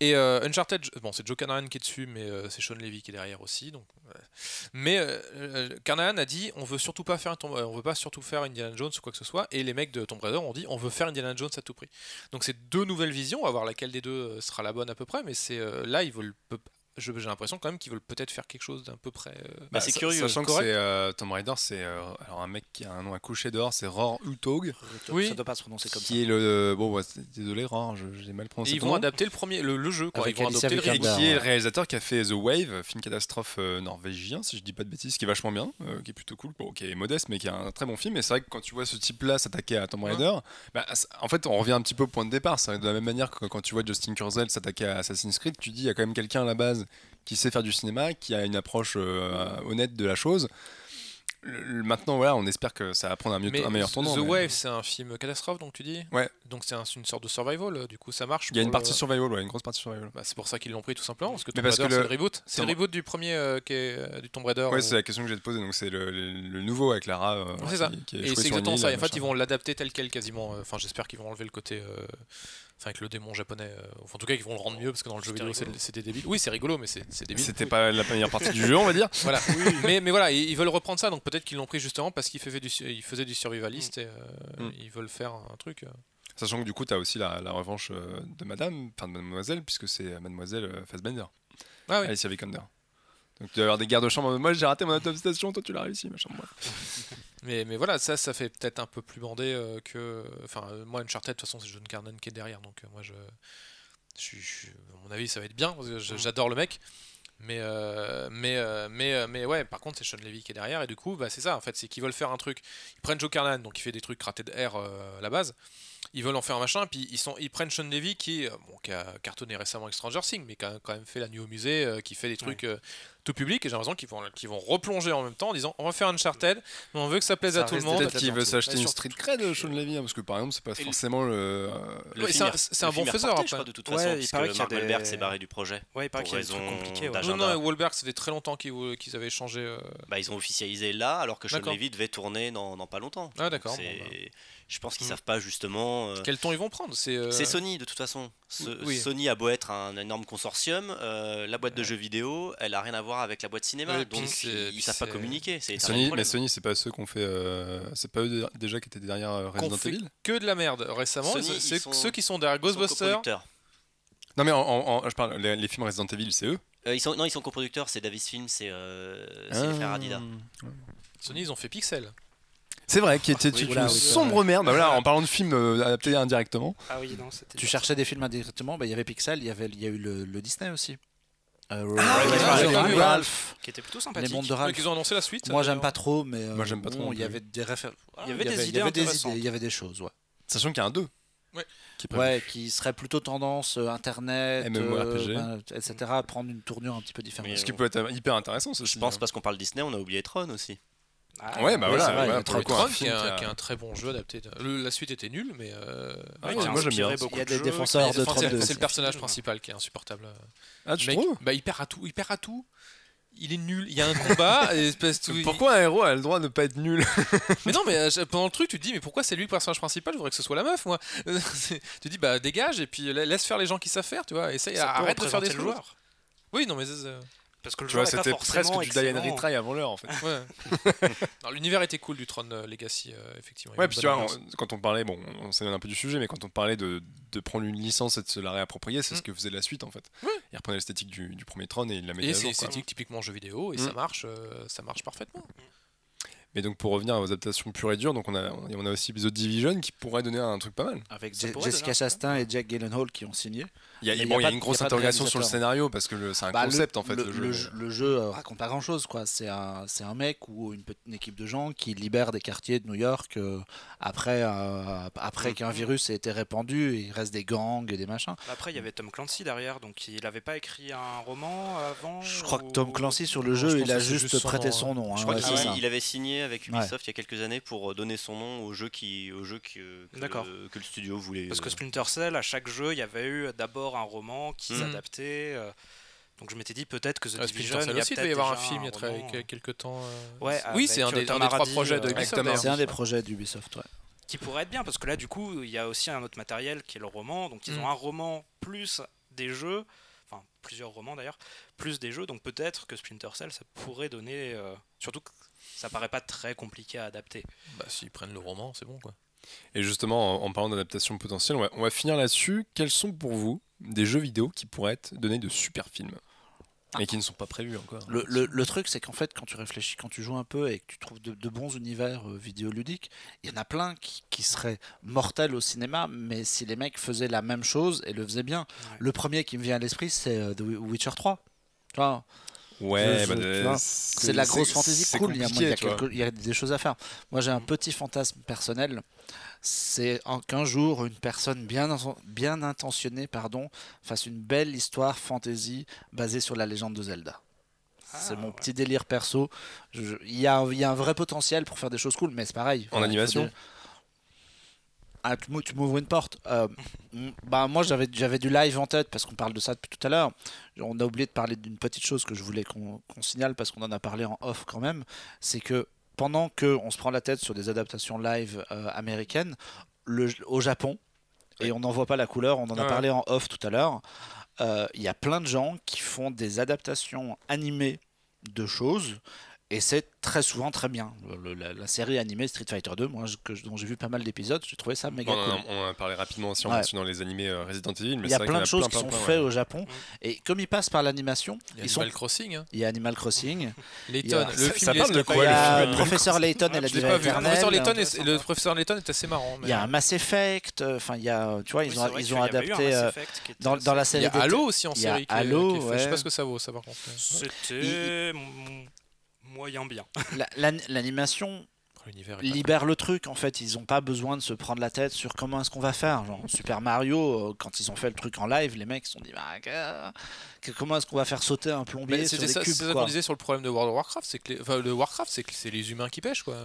Et euh, Uncharted, bon, c'est Joe Carnahan qui est dessus, mais euh, c'est Sean Levy qui est derrière aussi. Donc. Mais euh, Carnahan a dit on veut surtout pas faire un on veut pas surtout faire Indiana Jones ou quoi que ce soit. Et les mecs de Tomb Raider ont dit on veut faire Indiana Jones à tout prix. Donc c'est deux nouvelles visions, on va voir laquelle des deux sera la bonne à peu près. Mais c'est là ils veulent j'ai l'impression quand même qu'ils veulent peut-être faire quelque chose d'un peu près. euh, Bah, c'est sa- curieux. Sachant Correct. euh, Tomb Raider, c'est euh, alors un mec qui a un nom à coucher dehors, c'est Roar Utog, Oui. Ça doit pas se prononcer comme ça. qui est le bon, ouais, désolé Roar, je- j'ai mal Et prononcé. ils vont nom. adapter le premier, le, le jeu, quoi. Ils vont adopter le Et qui est le réalisateur qui a fait The Wave, film catastrophe euh, norvégien, si je dis pas de bêtises, qui est vachement bien, euh, qui est plutôt cool, bon, qui est modeste, mais qui est un très bon film. Et c'est vrai que quand tu vois ce type-là s'attaquer à Tomb Raider, bah, en fait, on revient un petit peu au point de départ. C'est de la même manière que quand tu vois Justin Kurzel s'attaquer à Assassin's Creed, tu dis il y a quand même quelqu'un à la base qui sait faire du cinéma, qui a une approche euh, honnête de la chose. Le- le- maintenant, voilà, on espère que ça va prendre un, mieux, Mais un meilleur The- tournant. The mais- Wave, c'est un film catastrophe, donc tu dis? Ouais. Donc c'est un- une sorte de survival, euh, du coup ça marche. Il y a une partie le- survival, ouais, une grosse partie survival. Bah, c'est pour ça qu'ils l'ont pris tout simplement, parce que Tomb Raider, c'est le- reboot. C'est le reboot du premier euh, qui est, euh, du Tomb Raider. Ouais, c'est la question que j'ai te poser. Donc, c'est le, nouveau avec Lara. euh, c'est ça. qui- qui est Et c'est exactement ça. En fait, ils vont l'adapter tel quel quasiment. euh, Enfin, j'espère qu'ils vont enlever le côté. Enfin, avec le démon japonais. euh, enfin, en tout cas, ils vont le rendre mieux parce que dans le jeu C'était vidéo, des débiles. Oui, c'est rigolo, mais c'est débile. C'était pas la première partie du jeu, on va dire. Voilà. mais, mais voilà, ils, ils veulent reprendre ça, donc peut-être qu'ils l'ont pris justement parce qu'ils faisaient du, ils faisaient du survivaliste et euh, Mm. ils veulent faire un truc. euh. Sachant que du coup, tu as aussi la, la revanche de madame, enfin de mademoiselle, puisque c'est mademoiselle Fassbender, Ah oui. Alicia Vikander. Donc, tu dois avoir des gardes de chambre. Moi, j'ai raté mon attestation, toi, tu l'as réussi, machin. Mais, mais voilà, ça, ça fait peut-être un peu plus bandé euh, que. Enfin, euh, moi, Uncharted, de toute façon, c'est John Carnan qui est derrière, donc euh, moi, je, je, à mon avis, ça va être bien, parce que je- j'adore le mec. Mais, mais, euh, mais, mais ouais, par contre, c'est Sean Levy qui est derrière, et du coup, bah, c'est ça, en fait, c'est qu'ils veulent faire un truc. Ils prennent Joe Carnan, donc il fait des trucs ratés de R à la base. Ils veulent en faire un machin, puis ils, sont, ils prennent Sean Levy qui, euh, bon, qui a cartonné récemment avec Stranger Things, mais qui a quand même fait la nuit au musée, euh, qui fait des trucs euh, tout public, et j'ai l'impression qu'ils vont, qu'ils vont replonger en même temps en disant on va faire Uncharted, mais on veut que ça plaise Ça à tout le monde. Peut-être qu'il veut s'acheter Ouais, une street cred, Sean Levy, hein, parce que par exemple, c'est pas Et forcément le. Le Ouais, c'est un- bon faiseur, reporté, je après. crois, de toute Ouais, façon, il parce paraît que qu'il y a Mark des- Wahlberg s'est barré du projet. Ouais, il paraît Pour qu'il y a des trucs raison compliqués. ouais. d'agenda. Non, non, Wahlberg, ça fait très longtemps qu'ils avaient changé. Bah, ils ont officialisé là, alors que Sean. Levy devait tourner dans, pas longtemps. Ah, d'accord, bah. Je pense qu'ils Mm. savent pas justement. euh, Quel ton ils vont prendre C'est euh, Sony de toute façon. Ce- Oui. Sony a beau être un énorme consortium, euh, la boîte de jeux vidéo, elle a rien à voir avec la boîte cinéma, donc ils, savent pas communiquer. Sony, mais. Sony, c'est pas ceux qu'on fait. euh, c'est pas eux déjà qui étaient derrière Resident fait Evil que de la merde récemment. Sony, c'est- ils c'est sont- ceux qui sont derrière Ghostbusters. Non, mais en, en- en- je parle, les, les films Resident Evil, c'est eux. Euh, ils sont, non, ils sont coproducteurs, c'est Davis Films, c'est euh, c'est les frères Adida. Sony, ils ont fait Pixel. C'est vrai, qui était Oui, une oui, sombre merde. Bah voilà, en parlant de films euh, adaptés indirectement. Ah oui, non, c'était. Tu cherchais des films indirectement, bah, il y avait Pixel, il y, avait, il y a eu le, le Disney aussi. Euh, Ah, Ralph, Qui était plutôt les sympathique. mondes de Ralph. ils ont annoncé la suite. Moi j'aime d'ailleurs. pas trop, mais euh, Moi, j'aime pas trop bon, il y avait des références. Il y avait des idées il y avait des idées, il y avait des choses, ouais. Sachant qu'il y a un 2. Ouais. Qui. Ouais, serait plutôt tendance euh, internet, MMORPG. ben, etc. prendre une tournure un petit peu différente. Mais, Ce qui euh, peut être hyper intéressant, Je pense hein. parce qu'on parle Disney, on a oublié Tron aussi. Ah, Ouais, bah Ouais, voilà, vrai, pour le coup, qui, est qui un, a- qui est un très bon jeu adapté. de- le- la suite était nulle, mais. euh, Ouais, qui a moi, j'aime bien. beaucoup Il y a de des jeux, défenseurs de c'est- 32. C'est le personnage principal qui est insupportable. Ah, tu trouves? bah, il perd à tout. Il perd à tout. Il est nul. Il y a un combat. et espèce tout- Pourquoi un héros a le droit de pas être nul? Mais non, mais euh, pendant le truc, tu te dis, mais pourquoi c'est lui le personnage principal? Je voudrais que ce soit la meuf, moi. C'est- tu te dis, bah dégage et puis la- laisse faire les gens qui savent faire, tu vois. Essaye, arrête de faire des représenter le choses. joueur. Oui, non, mais c'est- Parce que le Tu vois, c'était presque du Die and excellent. Retry avant l'heure en fait. ouais. L'univers était cool du Tron euh, Legacy, euh, effectivement. Ouais, puis tu vois, on- quand on parlait, bon, on s'éloigne un peu du sujet, mais quand on parlait de, de prendre une licence et de se la réapproprier, c'est Mm. ce que faisait la suite en fait. Ouais. Il reprenait l'esthétique du, du premier Tron et il la mettait Et à c'est esthétique typiquement jeu vidéo et ça Mm. marche, euh, ça marche parfaitement. Mais donc pour revenir aux adaptations pures et dures, donc on a, on a aussi The Division qui pourrait donner un truc pas mal. Avec Ça Jessica Chastain et Jack Gyllenhaal qui ont signé. Il y a, bon, y a y a une grosse interrogation sur le scénario parce que le- c'est un Bah, le- concept en fait. Le, jeu. le jeu, euh, raconte pas grand chose quoi. C'est un, c'est un mec ou une, petite- une équipe de gens qui libère des quartiers de New York euh, après, euh, après qu'un virus ait été répandu. Il reste des gangs et des machins. Après, il y avait Tom Clancy derrière, donc il n'avait pas écrit un roman avant Je crois que Tom Clancy sur le Non, jeu, il a juste, prêté son nom. Je hein, crois ouais, qu'il c'est ça. il avait signé avec Ubisoft il y a quelques années pour donner son nom au jeu, qui, au jeu qui, euh, que, D'accord. que le studio voulait. Parce que Splinter Cell, à chaque jeu, il y avait eu d'abord un roman qui Mhm. s'adaptait. euh, donc je m'étais dit peut-être que The Ah, Division, il y a aussi, il peut-être devait y avoir un film il y a euh, quelques temps. euh, Ouais, oui, c'est un avec, des, euh, un des trois projets de avec Ubisoft. Tom d'ailleurs. Hardy. C'est un des projets d'Ubisoft. Ouais. qui pourrait être bien parce que là du coup il y a aussi un autre matériel qui est le roman donc ils Mm. ont un roman plus des jeux enfin plusieurs romans d'ailleurs plus des jeux donc peut-être que Splinter Cell ça pourrait donner euh, surtout que ça paraît pas très compliqué à adapter Bah, s'ils prennent le roman, c'est bon quoi. Et justement, en, en parlant d'adaptation potentielle, on va, on va finir là-dessus. Quels sont pour vous des jeux vidéo qui pourraient être donner de super films et qui ne sont pas prévus encore Le, le- le truc, c'est qu'en fait, quand tu réfléchis, quand tu joues un peu et que tu trouves de, de bons univers euh, vidéoludiques, il y en a plein qui, qui seraient mortels au cinéma, mais si les mecs faisaient la même chose et le faisaient bien. Ouais. Le premier qui me vient à l'esprit, c'est euh, The Witcher 3. Tu vois, Ouais, bah, de- c'est de la grosse fantasy c'est cool. Il y, a, moi, il y a compliqué, tu vois. quelque- il y a des choses à faire. Moi, j'ai un petit fantasme personnel. C'est qu'un jour, une personne bien, bien intentionnée pardon, fasse une belle histoire fantasy basée sur la légende de Zelda. c'est Ah, mon ouais. petit délire perso. Il y, y a un vrai potentiel pour faire des choses cool, mais c'est pareil. En animation ah, tu m'ou- tu m'ouvres une porte. Euh, bah, moi, j'avais j'avais du live en tête parce qu'on parle de ça depuis tout à l'heure. On a oublié de parler d'une petite chose que je voulais qu'on qu'on signale parce qu'on en a parlé en off quand même. C'est que pendant que on se prend la tête sur des adaptations live euh, américaines, le- au Japon, et on n'en voit pas la couleur, on en a Ouais. parlé en off tout à l'heure, euh, il y a plein de gens qui font des adaptations animées de choses. Et c'est très souvent très bien. Le- la, la série animée Street Fighter 2, moi, je- que, je- dont j'ai vu pas mal d'épisodes, j'ai trouvé ça méga on, cool. a, on en a parlé rapidement aussi en Ouais. mentionnant les animés euh, Resident Evil. Mais Il y a plein de choses qui plein, sont plein, faites ouais. au Japon. Et comme ils passent par l'animation, Il y a ils sont. Animal Crossing, hein. Il y a Animal Crossing. Layton, a- le ça- film ça parle de Il quoi, y le a Professeur Layton et la diva pas vu. Le professeur Layton, est, assez marrant. Il y a un Mass Effect. euh, Enfin, il y a. Tu vois, ils ont, ils adapté. Mass euh, Effect qui était dans, dans la assez- Il série. y a Halo aussi en série. Halo. Je sais ouais. pas ce que ça vaut, ça par contre. c'était moyen bien la- la- L'animation libère le truc en fait. Ils n'ont pas besoin de se prendre la tête sur comment est-ce qu'on va faire. Genre Super Mario, euh, quand ils ont fait le truc en live, les mecs se sont dit bah, comment est-ce qu'on va faire sauter un plombier sur des ça, cubes c'est ça quoi. qu'on disait sur le problème de World of Warcraft, c'est que les, enfin, le Warcraft, c'est que c'est les humains qui pêchent quoi.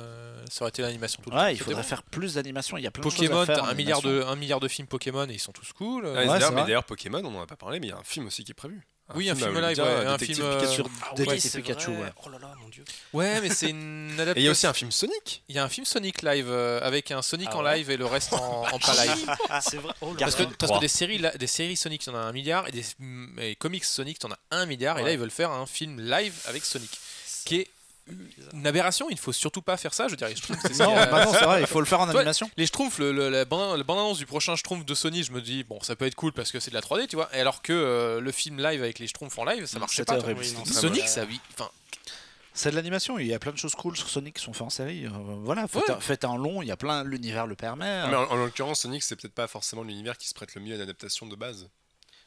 Ça aurait été l'animation tout le temps. Ouais, il faudrait bon. faire plus d'animation. Il y a plein Pokémon, de choses à faire. t'as en un milliard de un milliard de films Pokémon et ils sont tous cool. Ouais, Ouais, mais d'ailleurs, Pokémon, on n'en a pas parlé, mais il y a un film aussi qui est prévu. Oui, un film à live, ouais, un Détective film, euh, Pikachu. sur Ah Détective c'est Pikachu. ouais. oh là là mon dieu Ouais, mais c'est une adaptation. Et il y a aussi un film Sonic. Il y a un film Sonic live euh, avec un Sonic Ah en ouais live et le reste en, en pas live. c'est vrai oh Parce que, parce que des séries, la- des séries Sonic, t'en as un milliard et des et comics Sonic, t'en as un milliard. Et là, Ouais. ils veulent faire un film live avec Sonic, qui est. une aberration. Il ne faut surtout pas faire ça. Je veux dire, les Schtroumpfs, c'est Non, bah non, c'est vrai, il faut le faire en Toi, animation. les Schtroumpfs, le, le- la bande- la bande-annonce du prochain Schtroumpf de Sony, je me dis, bon, ça peut être cool parce que c'est de la 3D, tu vois. Et alors que euh, le film live avec les Schtroumpfs en live, ça marchait pas. horrible. Oui, non, Sonic, ça, oui. Enfin, C'est de l'animation, il y a plein de choses cool sur Sonic qui sont faites en série. euh, voilà, faites, Ouais. un, faites un long, il y a plein, l'univers le permet. Mais en, en l'occurrence, Sonic, c'est peut-être pas forcément l'univers qui se prête le mieux à une adaptation de base.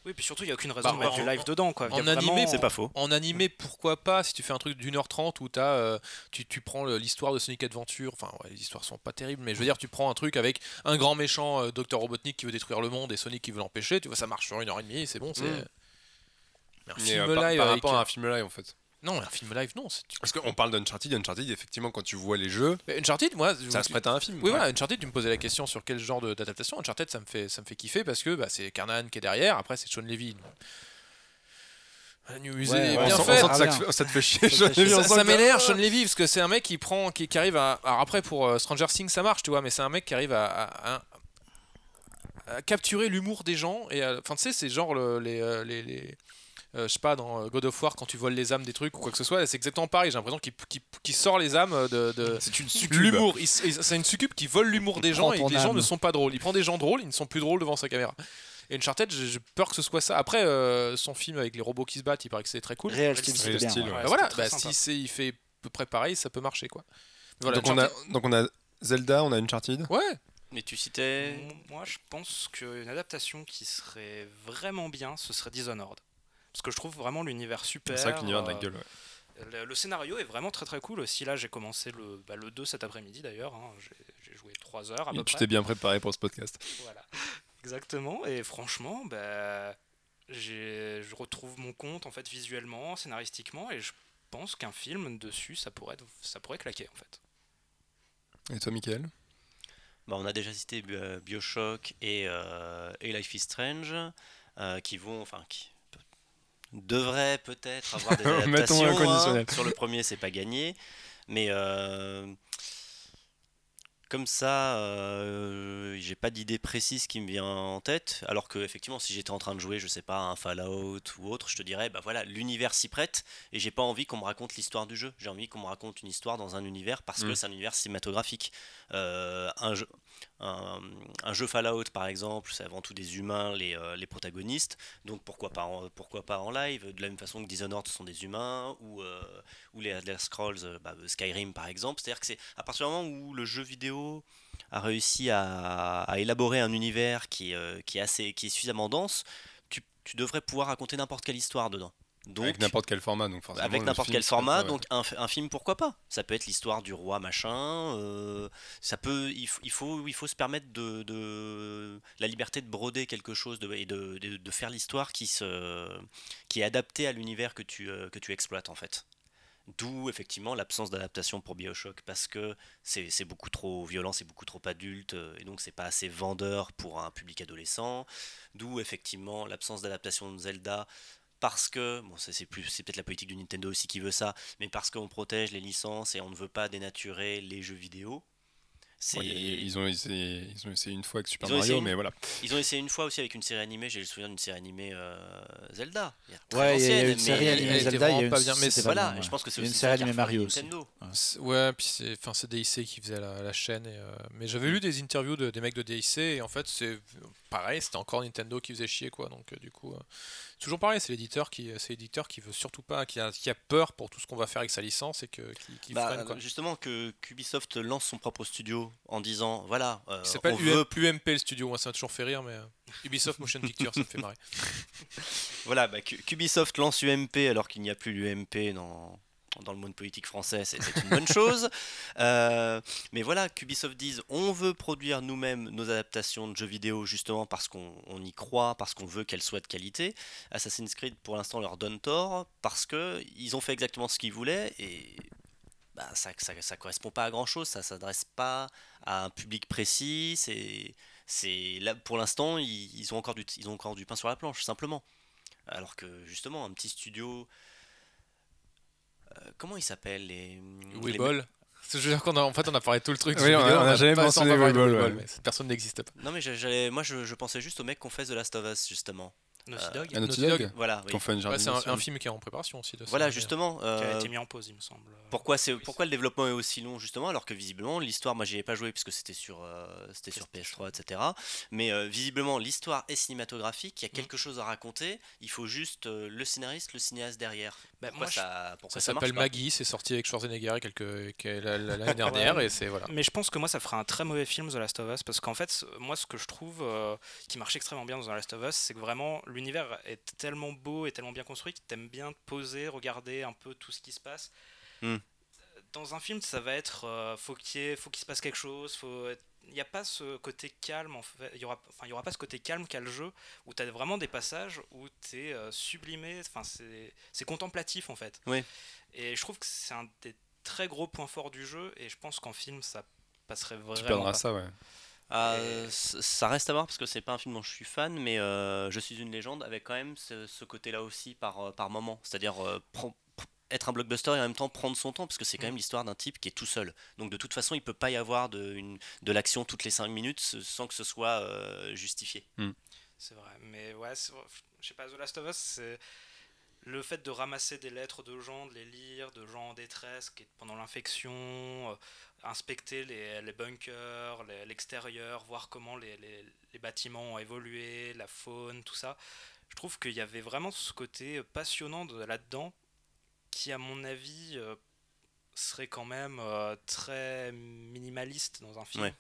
Oui puis surtout il y a aucune raison Bah, de mettre en- du live dedans quoi en animé, vraiment- C'est pas faux. en animé, pourquoi pas si tu fais un truc d'une heure trente où as, euh, tu, tu prends l'histoire de Sonic Adventure, enfin ouais, les histoires sont pas terribles, mais je veux dire, tu prends un truc avec un grand méchant euh, Docteur Robotnik qui veut détruire le monde et Sonic qui veut l'empêcher, tu vois, ça marche sur une heure et demie, c'est bon, c'est. Mm. Mais un Mais film euh, par, live par avec- rapport à un film live, en fait. Non, un film live, non. c'est- Parce qu'on parle d'Uncharted, Uncharted, effectivement, quand tu vois les jeux, Mais Uncharted, moi. ça se prête à un film. Oui, Ouais. voilà, Uncharted, tu me posais la question sur quel genre de- d'adaptation. Uncharted, ça me fait, ça me fait kiffer parce que bah, c'est Carnahan qui est derrière, après c'est Sean Levy. Un musée Ouais, bien ouais, on fait. Ah, ça, bien. te fait- ça te fait chier. Ça Ça, m'énerve Sean Levy parce que c'est un mec qui prend, qui, qui arrive à. Alors après pour euh, Stranger Things ça marche, tu vois, mais c'est un mec qui arrive à, à- à- à capturer l'humour des gens et enfin tu sais c'est genre le- les, euh, les, les- je sais pas dans euh, God of War quand tu voles les âmes des trucs ou quoi que ce soit, c'est exactement pareil. J'ai l'impression qu'il sort les âmes de, de- C'est une succube. l'humour. C'est une succube qui vole l'humour des gens et les gens ne sont pas drôles. Il prend des gens drôles, ils ne sont plus drôles devant sa caméra. Et Uncharted, j'ai j'ai peur que ce soit ça. Après, euh, son film avec les robots qui se battent, il paraît que c'est très cool. Ouais. ouais. Bah voilà, bah, si c'est il fait à peu près pareil, ça peut marcher quoi. Voilà, donc, on a, donc on a Zelda, on a Uncharted. Ouais, Mais tu citais. Moi, je pense qu'une adaptation qui serait vraiment bien, ce serait Dishonored. Parce que je trouve vraiment l'univers super. C'est vrai que l'univers de la euh, gueule. ouais. Le, le scénario est vraiment très très cool aussi. Là, j'ai commencé le, bah, le 2 cet après-midi d'ailleurs. hein. J'ai- joué 3 heures à peu Et tu t'es bien préparé pour ce podcast. Voilà. Exactement. Et franchement, bah, j'ai- je retrouve mon compte en fait visuellement, scénaristiquement, et je pense qu'un film dessus, ça pourrait, être- ça pourrait claquer en fait. Et toi, Michael? Bah, on a déjà cité euh, Bioshock et, euh, et Life is Strange, euh, qui vont, enfin, qui devraient peut-être avoir des adaptations. hein. Sur le premier, c'est pas gagné, mais euh, comme ça, euh, j'ai pas d'idée précise qui me vient en tête. Alors que effectivement, si j'étais en train de jouer, je sais pas, un Fallout ou autre, je te dirais, bah voilà, l'univers s'y prête, et j'ai pas envie qu'on me raconte l'histoire du jeu. J'ai envie qu'on me raconte une histoire dans un univers parce que Mm. c'est un univers cinématographique. Euh, un, jeu, un, jeu Fallout, par exemple, c'est avant tout des humains les, euh, les protagonistes. Donc pourquoi pas, en, pourquoi pas en live? De la même façon que Dishonored, sont des humains, ou, euh, ou les Elder Scrolls, euh, bah, Skyrim, par exemple. C'est-à-dire que c'est à partir du moment où le jeu vidéo a réussi à, à élaborer un univers qui, qui, est assez, qui est suffisamment dense, tu, tu devrais pouvoir raconter n'importe quelle histoire dedans. Donc, Avec n'importe quel format, donc forcément. avec n'importe quel format, donc un, film pourquoi pas Ça peut être l'histoire du roi machin. euh, ça peut, il, il faut, il faut se permettre de, de- la liberté de broder quelque chose de, et de, de- de faire l'histoire qui se, qui est adaptée à l'univers que tu, euh, que tu exploites en fait. D'où effectivement l'absence d'adaptation pour Bioshock parce que c'est c'est beaucoup trop violent, c'est beaucoup trop adulte euh, et donc c'est pas assez vendeur pour un public adolescent. D'où effectivement l'absence d'adaptation de Zelda parce que bon ça c'est plus c'est peut-être la politique de Nintendo aussi qui veut ça, mais parce qu'on protège les licences et on ne veut pas dénaturer les jeux vidéo. C'est Ouais, ils, ont essayé, ils ont essayé une fois avec Super Mario, essayé mais voilà. ils ont essayé une fois aussi avec une série animée, j'ai le souvenir d'une série animée euh, Zelda. Il y a très Ouais, il y a une mais- série animée Zelda, il y a une pas bien, mais c'était c'est- pas Voilà, ouais. je pense que c'est une aussi série animée Mario aussi. Ouais, puis c'est, enfin, c'est DIC qui faisait la, la chaîne. Et, euh, mais j'avais lu des interviews de, des mecs de DIC et en fait, c'est pareil, c'était encore Nintendo qui faisait chier, quoi. Donc, euh, du coup, euh, toujours pareil, c'est l'éditeur qui, c'est l'éditeur qui veut surtout pas, qui a, qui a peur pour tout ce qu'on va faire avec sa licence et que, qui, qui Bah, freine, quoi. justement que Ubisoft lance son propre studio en disant voilà euh, Qui s'appelle veut UM- UMP le studio, moi ça m'a toujours fait rire, mais euh, Ubisoft Motion Picture, ça me fait marrer. voilà bah, qu'Ubisoft lance UMP alors qu'il n'y a plus l'UMP dans dans le monde politique français, c'est une bonne chose. Euh, mais voilà, qu'Ubisoft dise on veut produire nous-mêmes nos adaptations de jeux vidéo justement parce qu'on on y croit, parce qu'on veut qu'elles soient de qualité. Assassin's Creed pour l'instant leur donne tort parce que ils ont fait exactement ce qu'ils voulaient et bah, ça, ça correspond pas à grand chose, ça s'adresse pas à un public précis. C'est, c'est là pour l'instant ils, ils ont encore du, ils ont encore du pain sur la planche simplement. Alors que justement un petit studio, comment ils s'appellent les, les- Weeball. Je veux dire qu'on a, en fait, on a parlé de tout le truc. Oui, on a- vidéo, on a jamais Weeball, Weeball, ouais. mais cette personne n'existe pas. Non mais j'allais, moi je, je pensais juste aux mecs qu'on fait The Last of Us justement. Naughty Euh, Dog, Un Naughty Dog, Dog. Voilà. oui. qu'on fait une Ouais, c'est un, film qui est en préparation aussi. De ça, Voilà justement. qui a euh, été mis en pause, il me semble. Pourquoi, c'est, pourquoi le développement est aussi long justement alors que visiblement l'histoire, moi j'y ai pas joué puisque c'était sur, euh, c'était sur PS3 etc. Mais euh, visiblement l'histoire est cinématographique, il y a quelque chose à raconter, il faut juste euh, le scénariste, le cinéaste derrière. Bah, Pourquoi moi, ça, pourquoi Ça s'appelle Maggie, c'est sorti avec Schwarzenegger quelques, l'année dernière et c'est voilà. Mais je pense que moi ça ferait un très mauvais film The Last of Us parce qu'en fait moi ce que je trouve euh, qui marche extrêmement bien dans The Last of Us c'est que vraiment l'univers est tellement beau et tellement bien construit que t'aimes bien te poser, regarder un peu tout ce qui se passe. Hmm. Dans un film ça va être euh, faut qu'il faut qu'il se passe quelque chose, faut être- il n'y a pas ce côté calme en fait, il y aura enfin il y aura pas ce côté calme qu'a le jeu où tu as vraiment des passages où tu es sublimé, enfin c'est c'est contemplatif en fait. Oui. Et je trouve que c'est un des très gros points forts du jeu et je pense qu'en film ça passerait vraiment Tu perdras pas. ça, ouais. Et- c- ça reste à voir parce que c'est pas un film dont je suis fan, mais euh, Je suis une légende avec quand même ce, ce côté-là aussi par, euh, par moment. C'est-à-dire euh, être un blockbuster et en même temps prendre son temps parce que c'est quand même l'histoire d'un type qui est tout seul. Donc de toute façon, il peut pas y avoir de, une- de l'action toutes les 5 minutes sans que ce soit euh, justifié. C'est vrai, mais ouais, je sais pas, The Last of Us, c'est le fait de ramasser des lettres de gens, de les lire, de gens en détresse qui, pendant l'infection, euh, inspecter les, les bunkers, l'extérieur, voir comment les, les- les bâtiments ont évolué, la faune, tout ça. Je trouve qu'il y avait vraiment ce côté passionnant de- là-dedans qui, à mon avis, euh, serait quand même euh, très minimaliste dans un film. Ouais.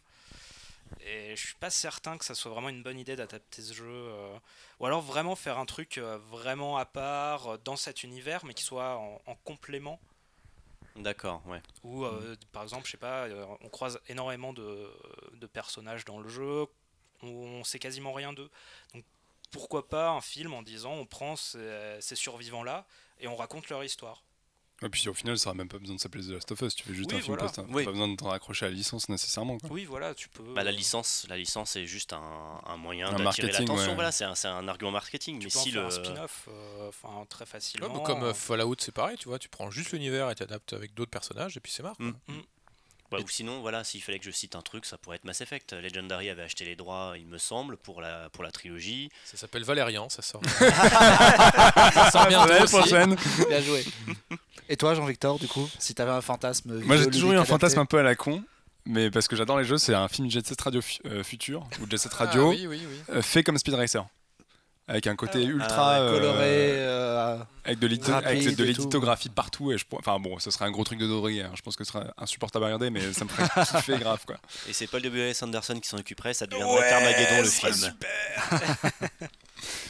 Et je suis pas certain que ça soit vraiment une bonne idée d'adapter ce jeu. euh, ou alors vraiment faire un truc euh, vraiment à part euh, dans cet univers, mais qui soit en, en complément. D'accord, ouais. Ou par exemple, je sais pas, on croise énormément de, de personnages dans le jeu, on, on sait quasiment rien d'eux. Donc pourquoi pas un film en disant on prend ces, ces survivants-là et on raconte leur histoire. Et puis au final, ça n'aura même pas besoin de s'appeler The Last of Us. Tu fais juste Oui, un film voilà. post. hein. Oui. Pas besoin de t'en raccrocher à la licence nécessairement. Quoi. Oui, voilà, tu peux. Bah, la licence, la licence est juste un, un moyen Un d'attirer marketing, l'attention. ouais. Voilà, c'est un, c'est un argument marketing. tu mais peux en si faire le un spin-off, euh, enfin très facilement. Ouais, comme euh, Fallout, c'est pareil, tu vois, tu prends juste l'univers et t'adaptes avec d'autres personnages et puis c'est marre. quoi. Mm. Ouais, ou sinon, voilà, s'il fallait que je cite un truc, ça pourrait être Mass Effect. Legendary avait acheté les droits, il me semble, pour la, pour la trilogie. Ça s'appelle Valérian, ça sort. ça sort aussi. prochaine. Bien joué. Et toi, Jean-Victor, du coup, si t'avais un fantasme. Moi, j'ai toujours eu un adapté fantasme un peu à la con. Mais parce que j'adore les jeux, c'est un film Jet Set Radio euh, Futur ou Jet Set Ah, Radio oui, oui, oui. euh, fait comme Speed Racer. Avec un côté Ah ouais. ultra. Ah ouais, euh, Coloré. euh, avec de l'éditographie partout. Et je, pourrais- enfin bon, ce serait un gros truc de Dodori. hein. Je pense que ce serait insupportable à regarder, mais ça me ferait kiffer grave quoi. Et c'est Paul W.S. Anderson qui s'en occuperait, ça deviendrait Carmageddon le film.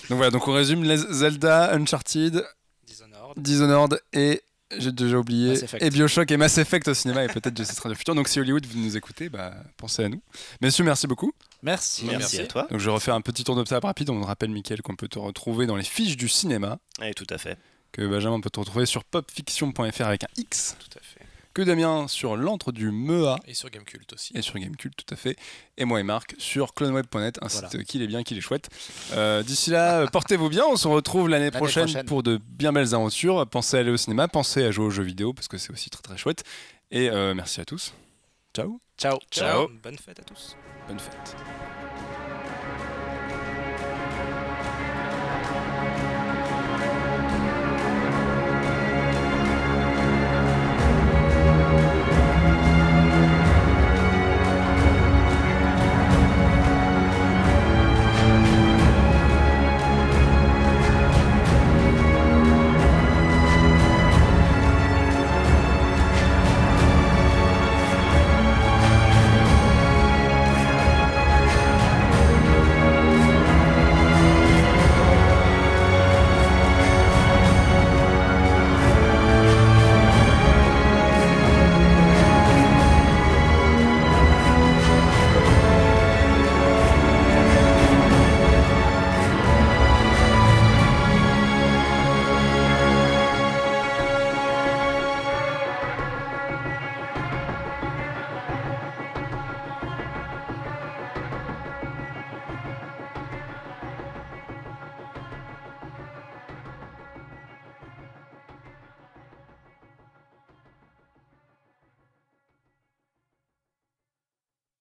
Donc voilà, donc on résume les Zelda, Uncharted, Dishonored. Dishonored et j'ai déjà oublié et Bioshock et Mass Effect au cinéma et peut-être Set Radio Futur. Donc si Hollywood vous nous écoutez, bah pensez à nous. Messieurs, merci beaucoup. Merci. Merci, Merci. à toi. Donc je refais un petit tour de table rapide. On rappelle, Mickaël, qu'on peut te retrouver dans les fiches du cinéma, Oui, tout à fait. que Benjamin peut te retrouver sur popfiction.fr avec un X, Tout à fait. que Damien sur l'antre du MEA Et sur Gamecult aussi. et sur Gamecult, tout à fait, et moi et Marc sur cloneweb.net, un Voilà. site qu'il est bien, qu'il est chouette. Euh, D'ici là, euh, portez-vous bien. On se retrouve l'année prochaine, prochaine. pour de bien belles aventures. Pensez à aller au cinéma, pensez à jouer aux jeux vidéo parce que c'est aussi très très chouette. Et euh, merci à tous. Ciao, Ciao. Ciao. Bonne fête à tous. Bonne fête.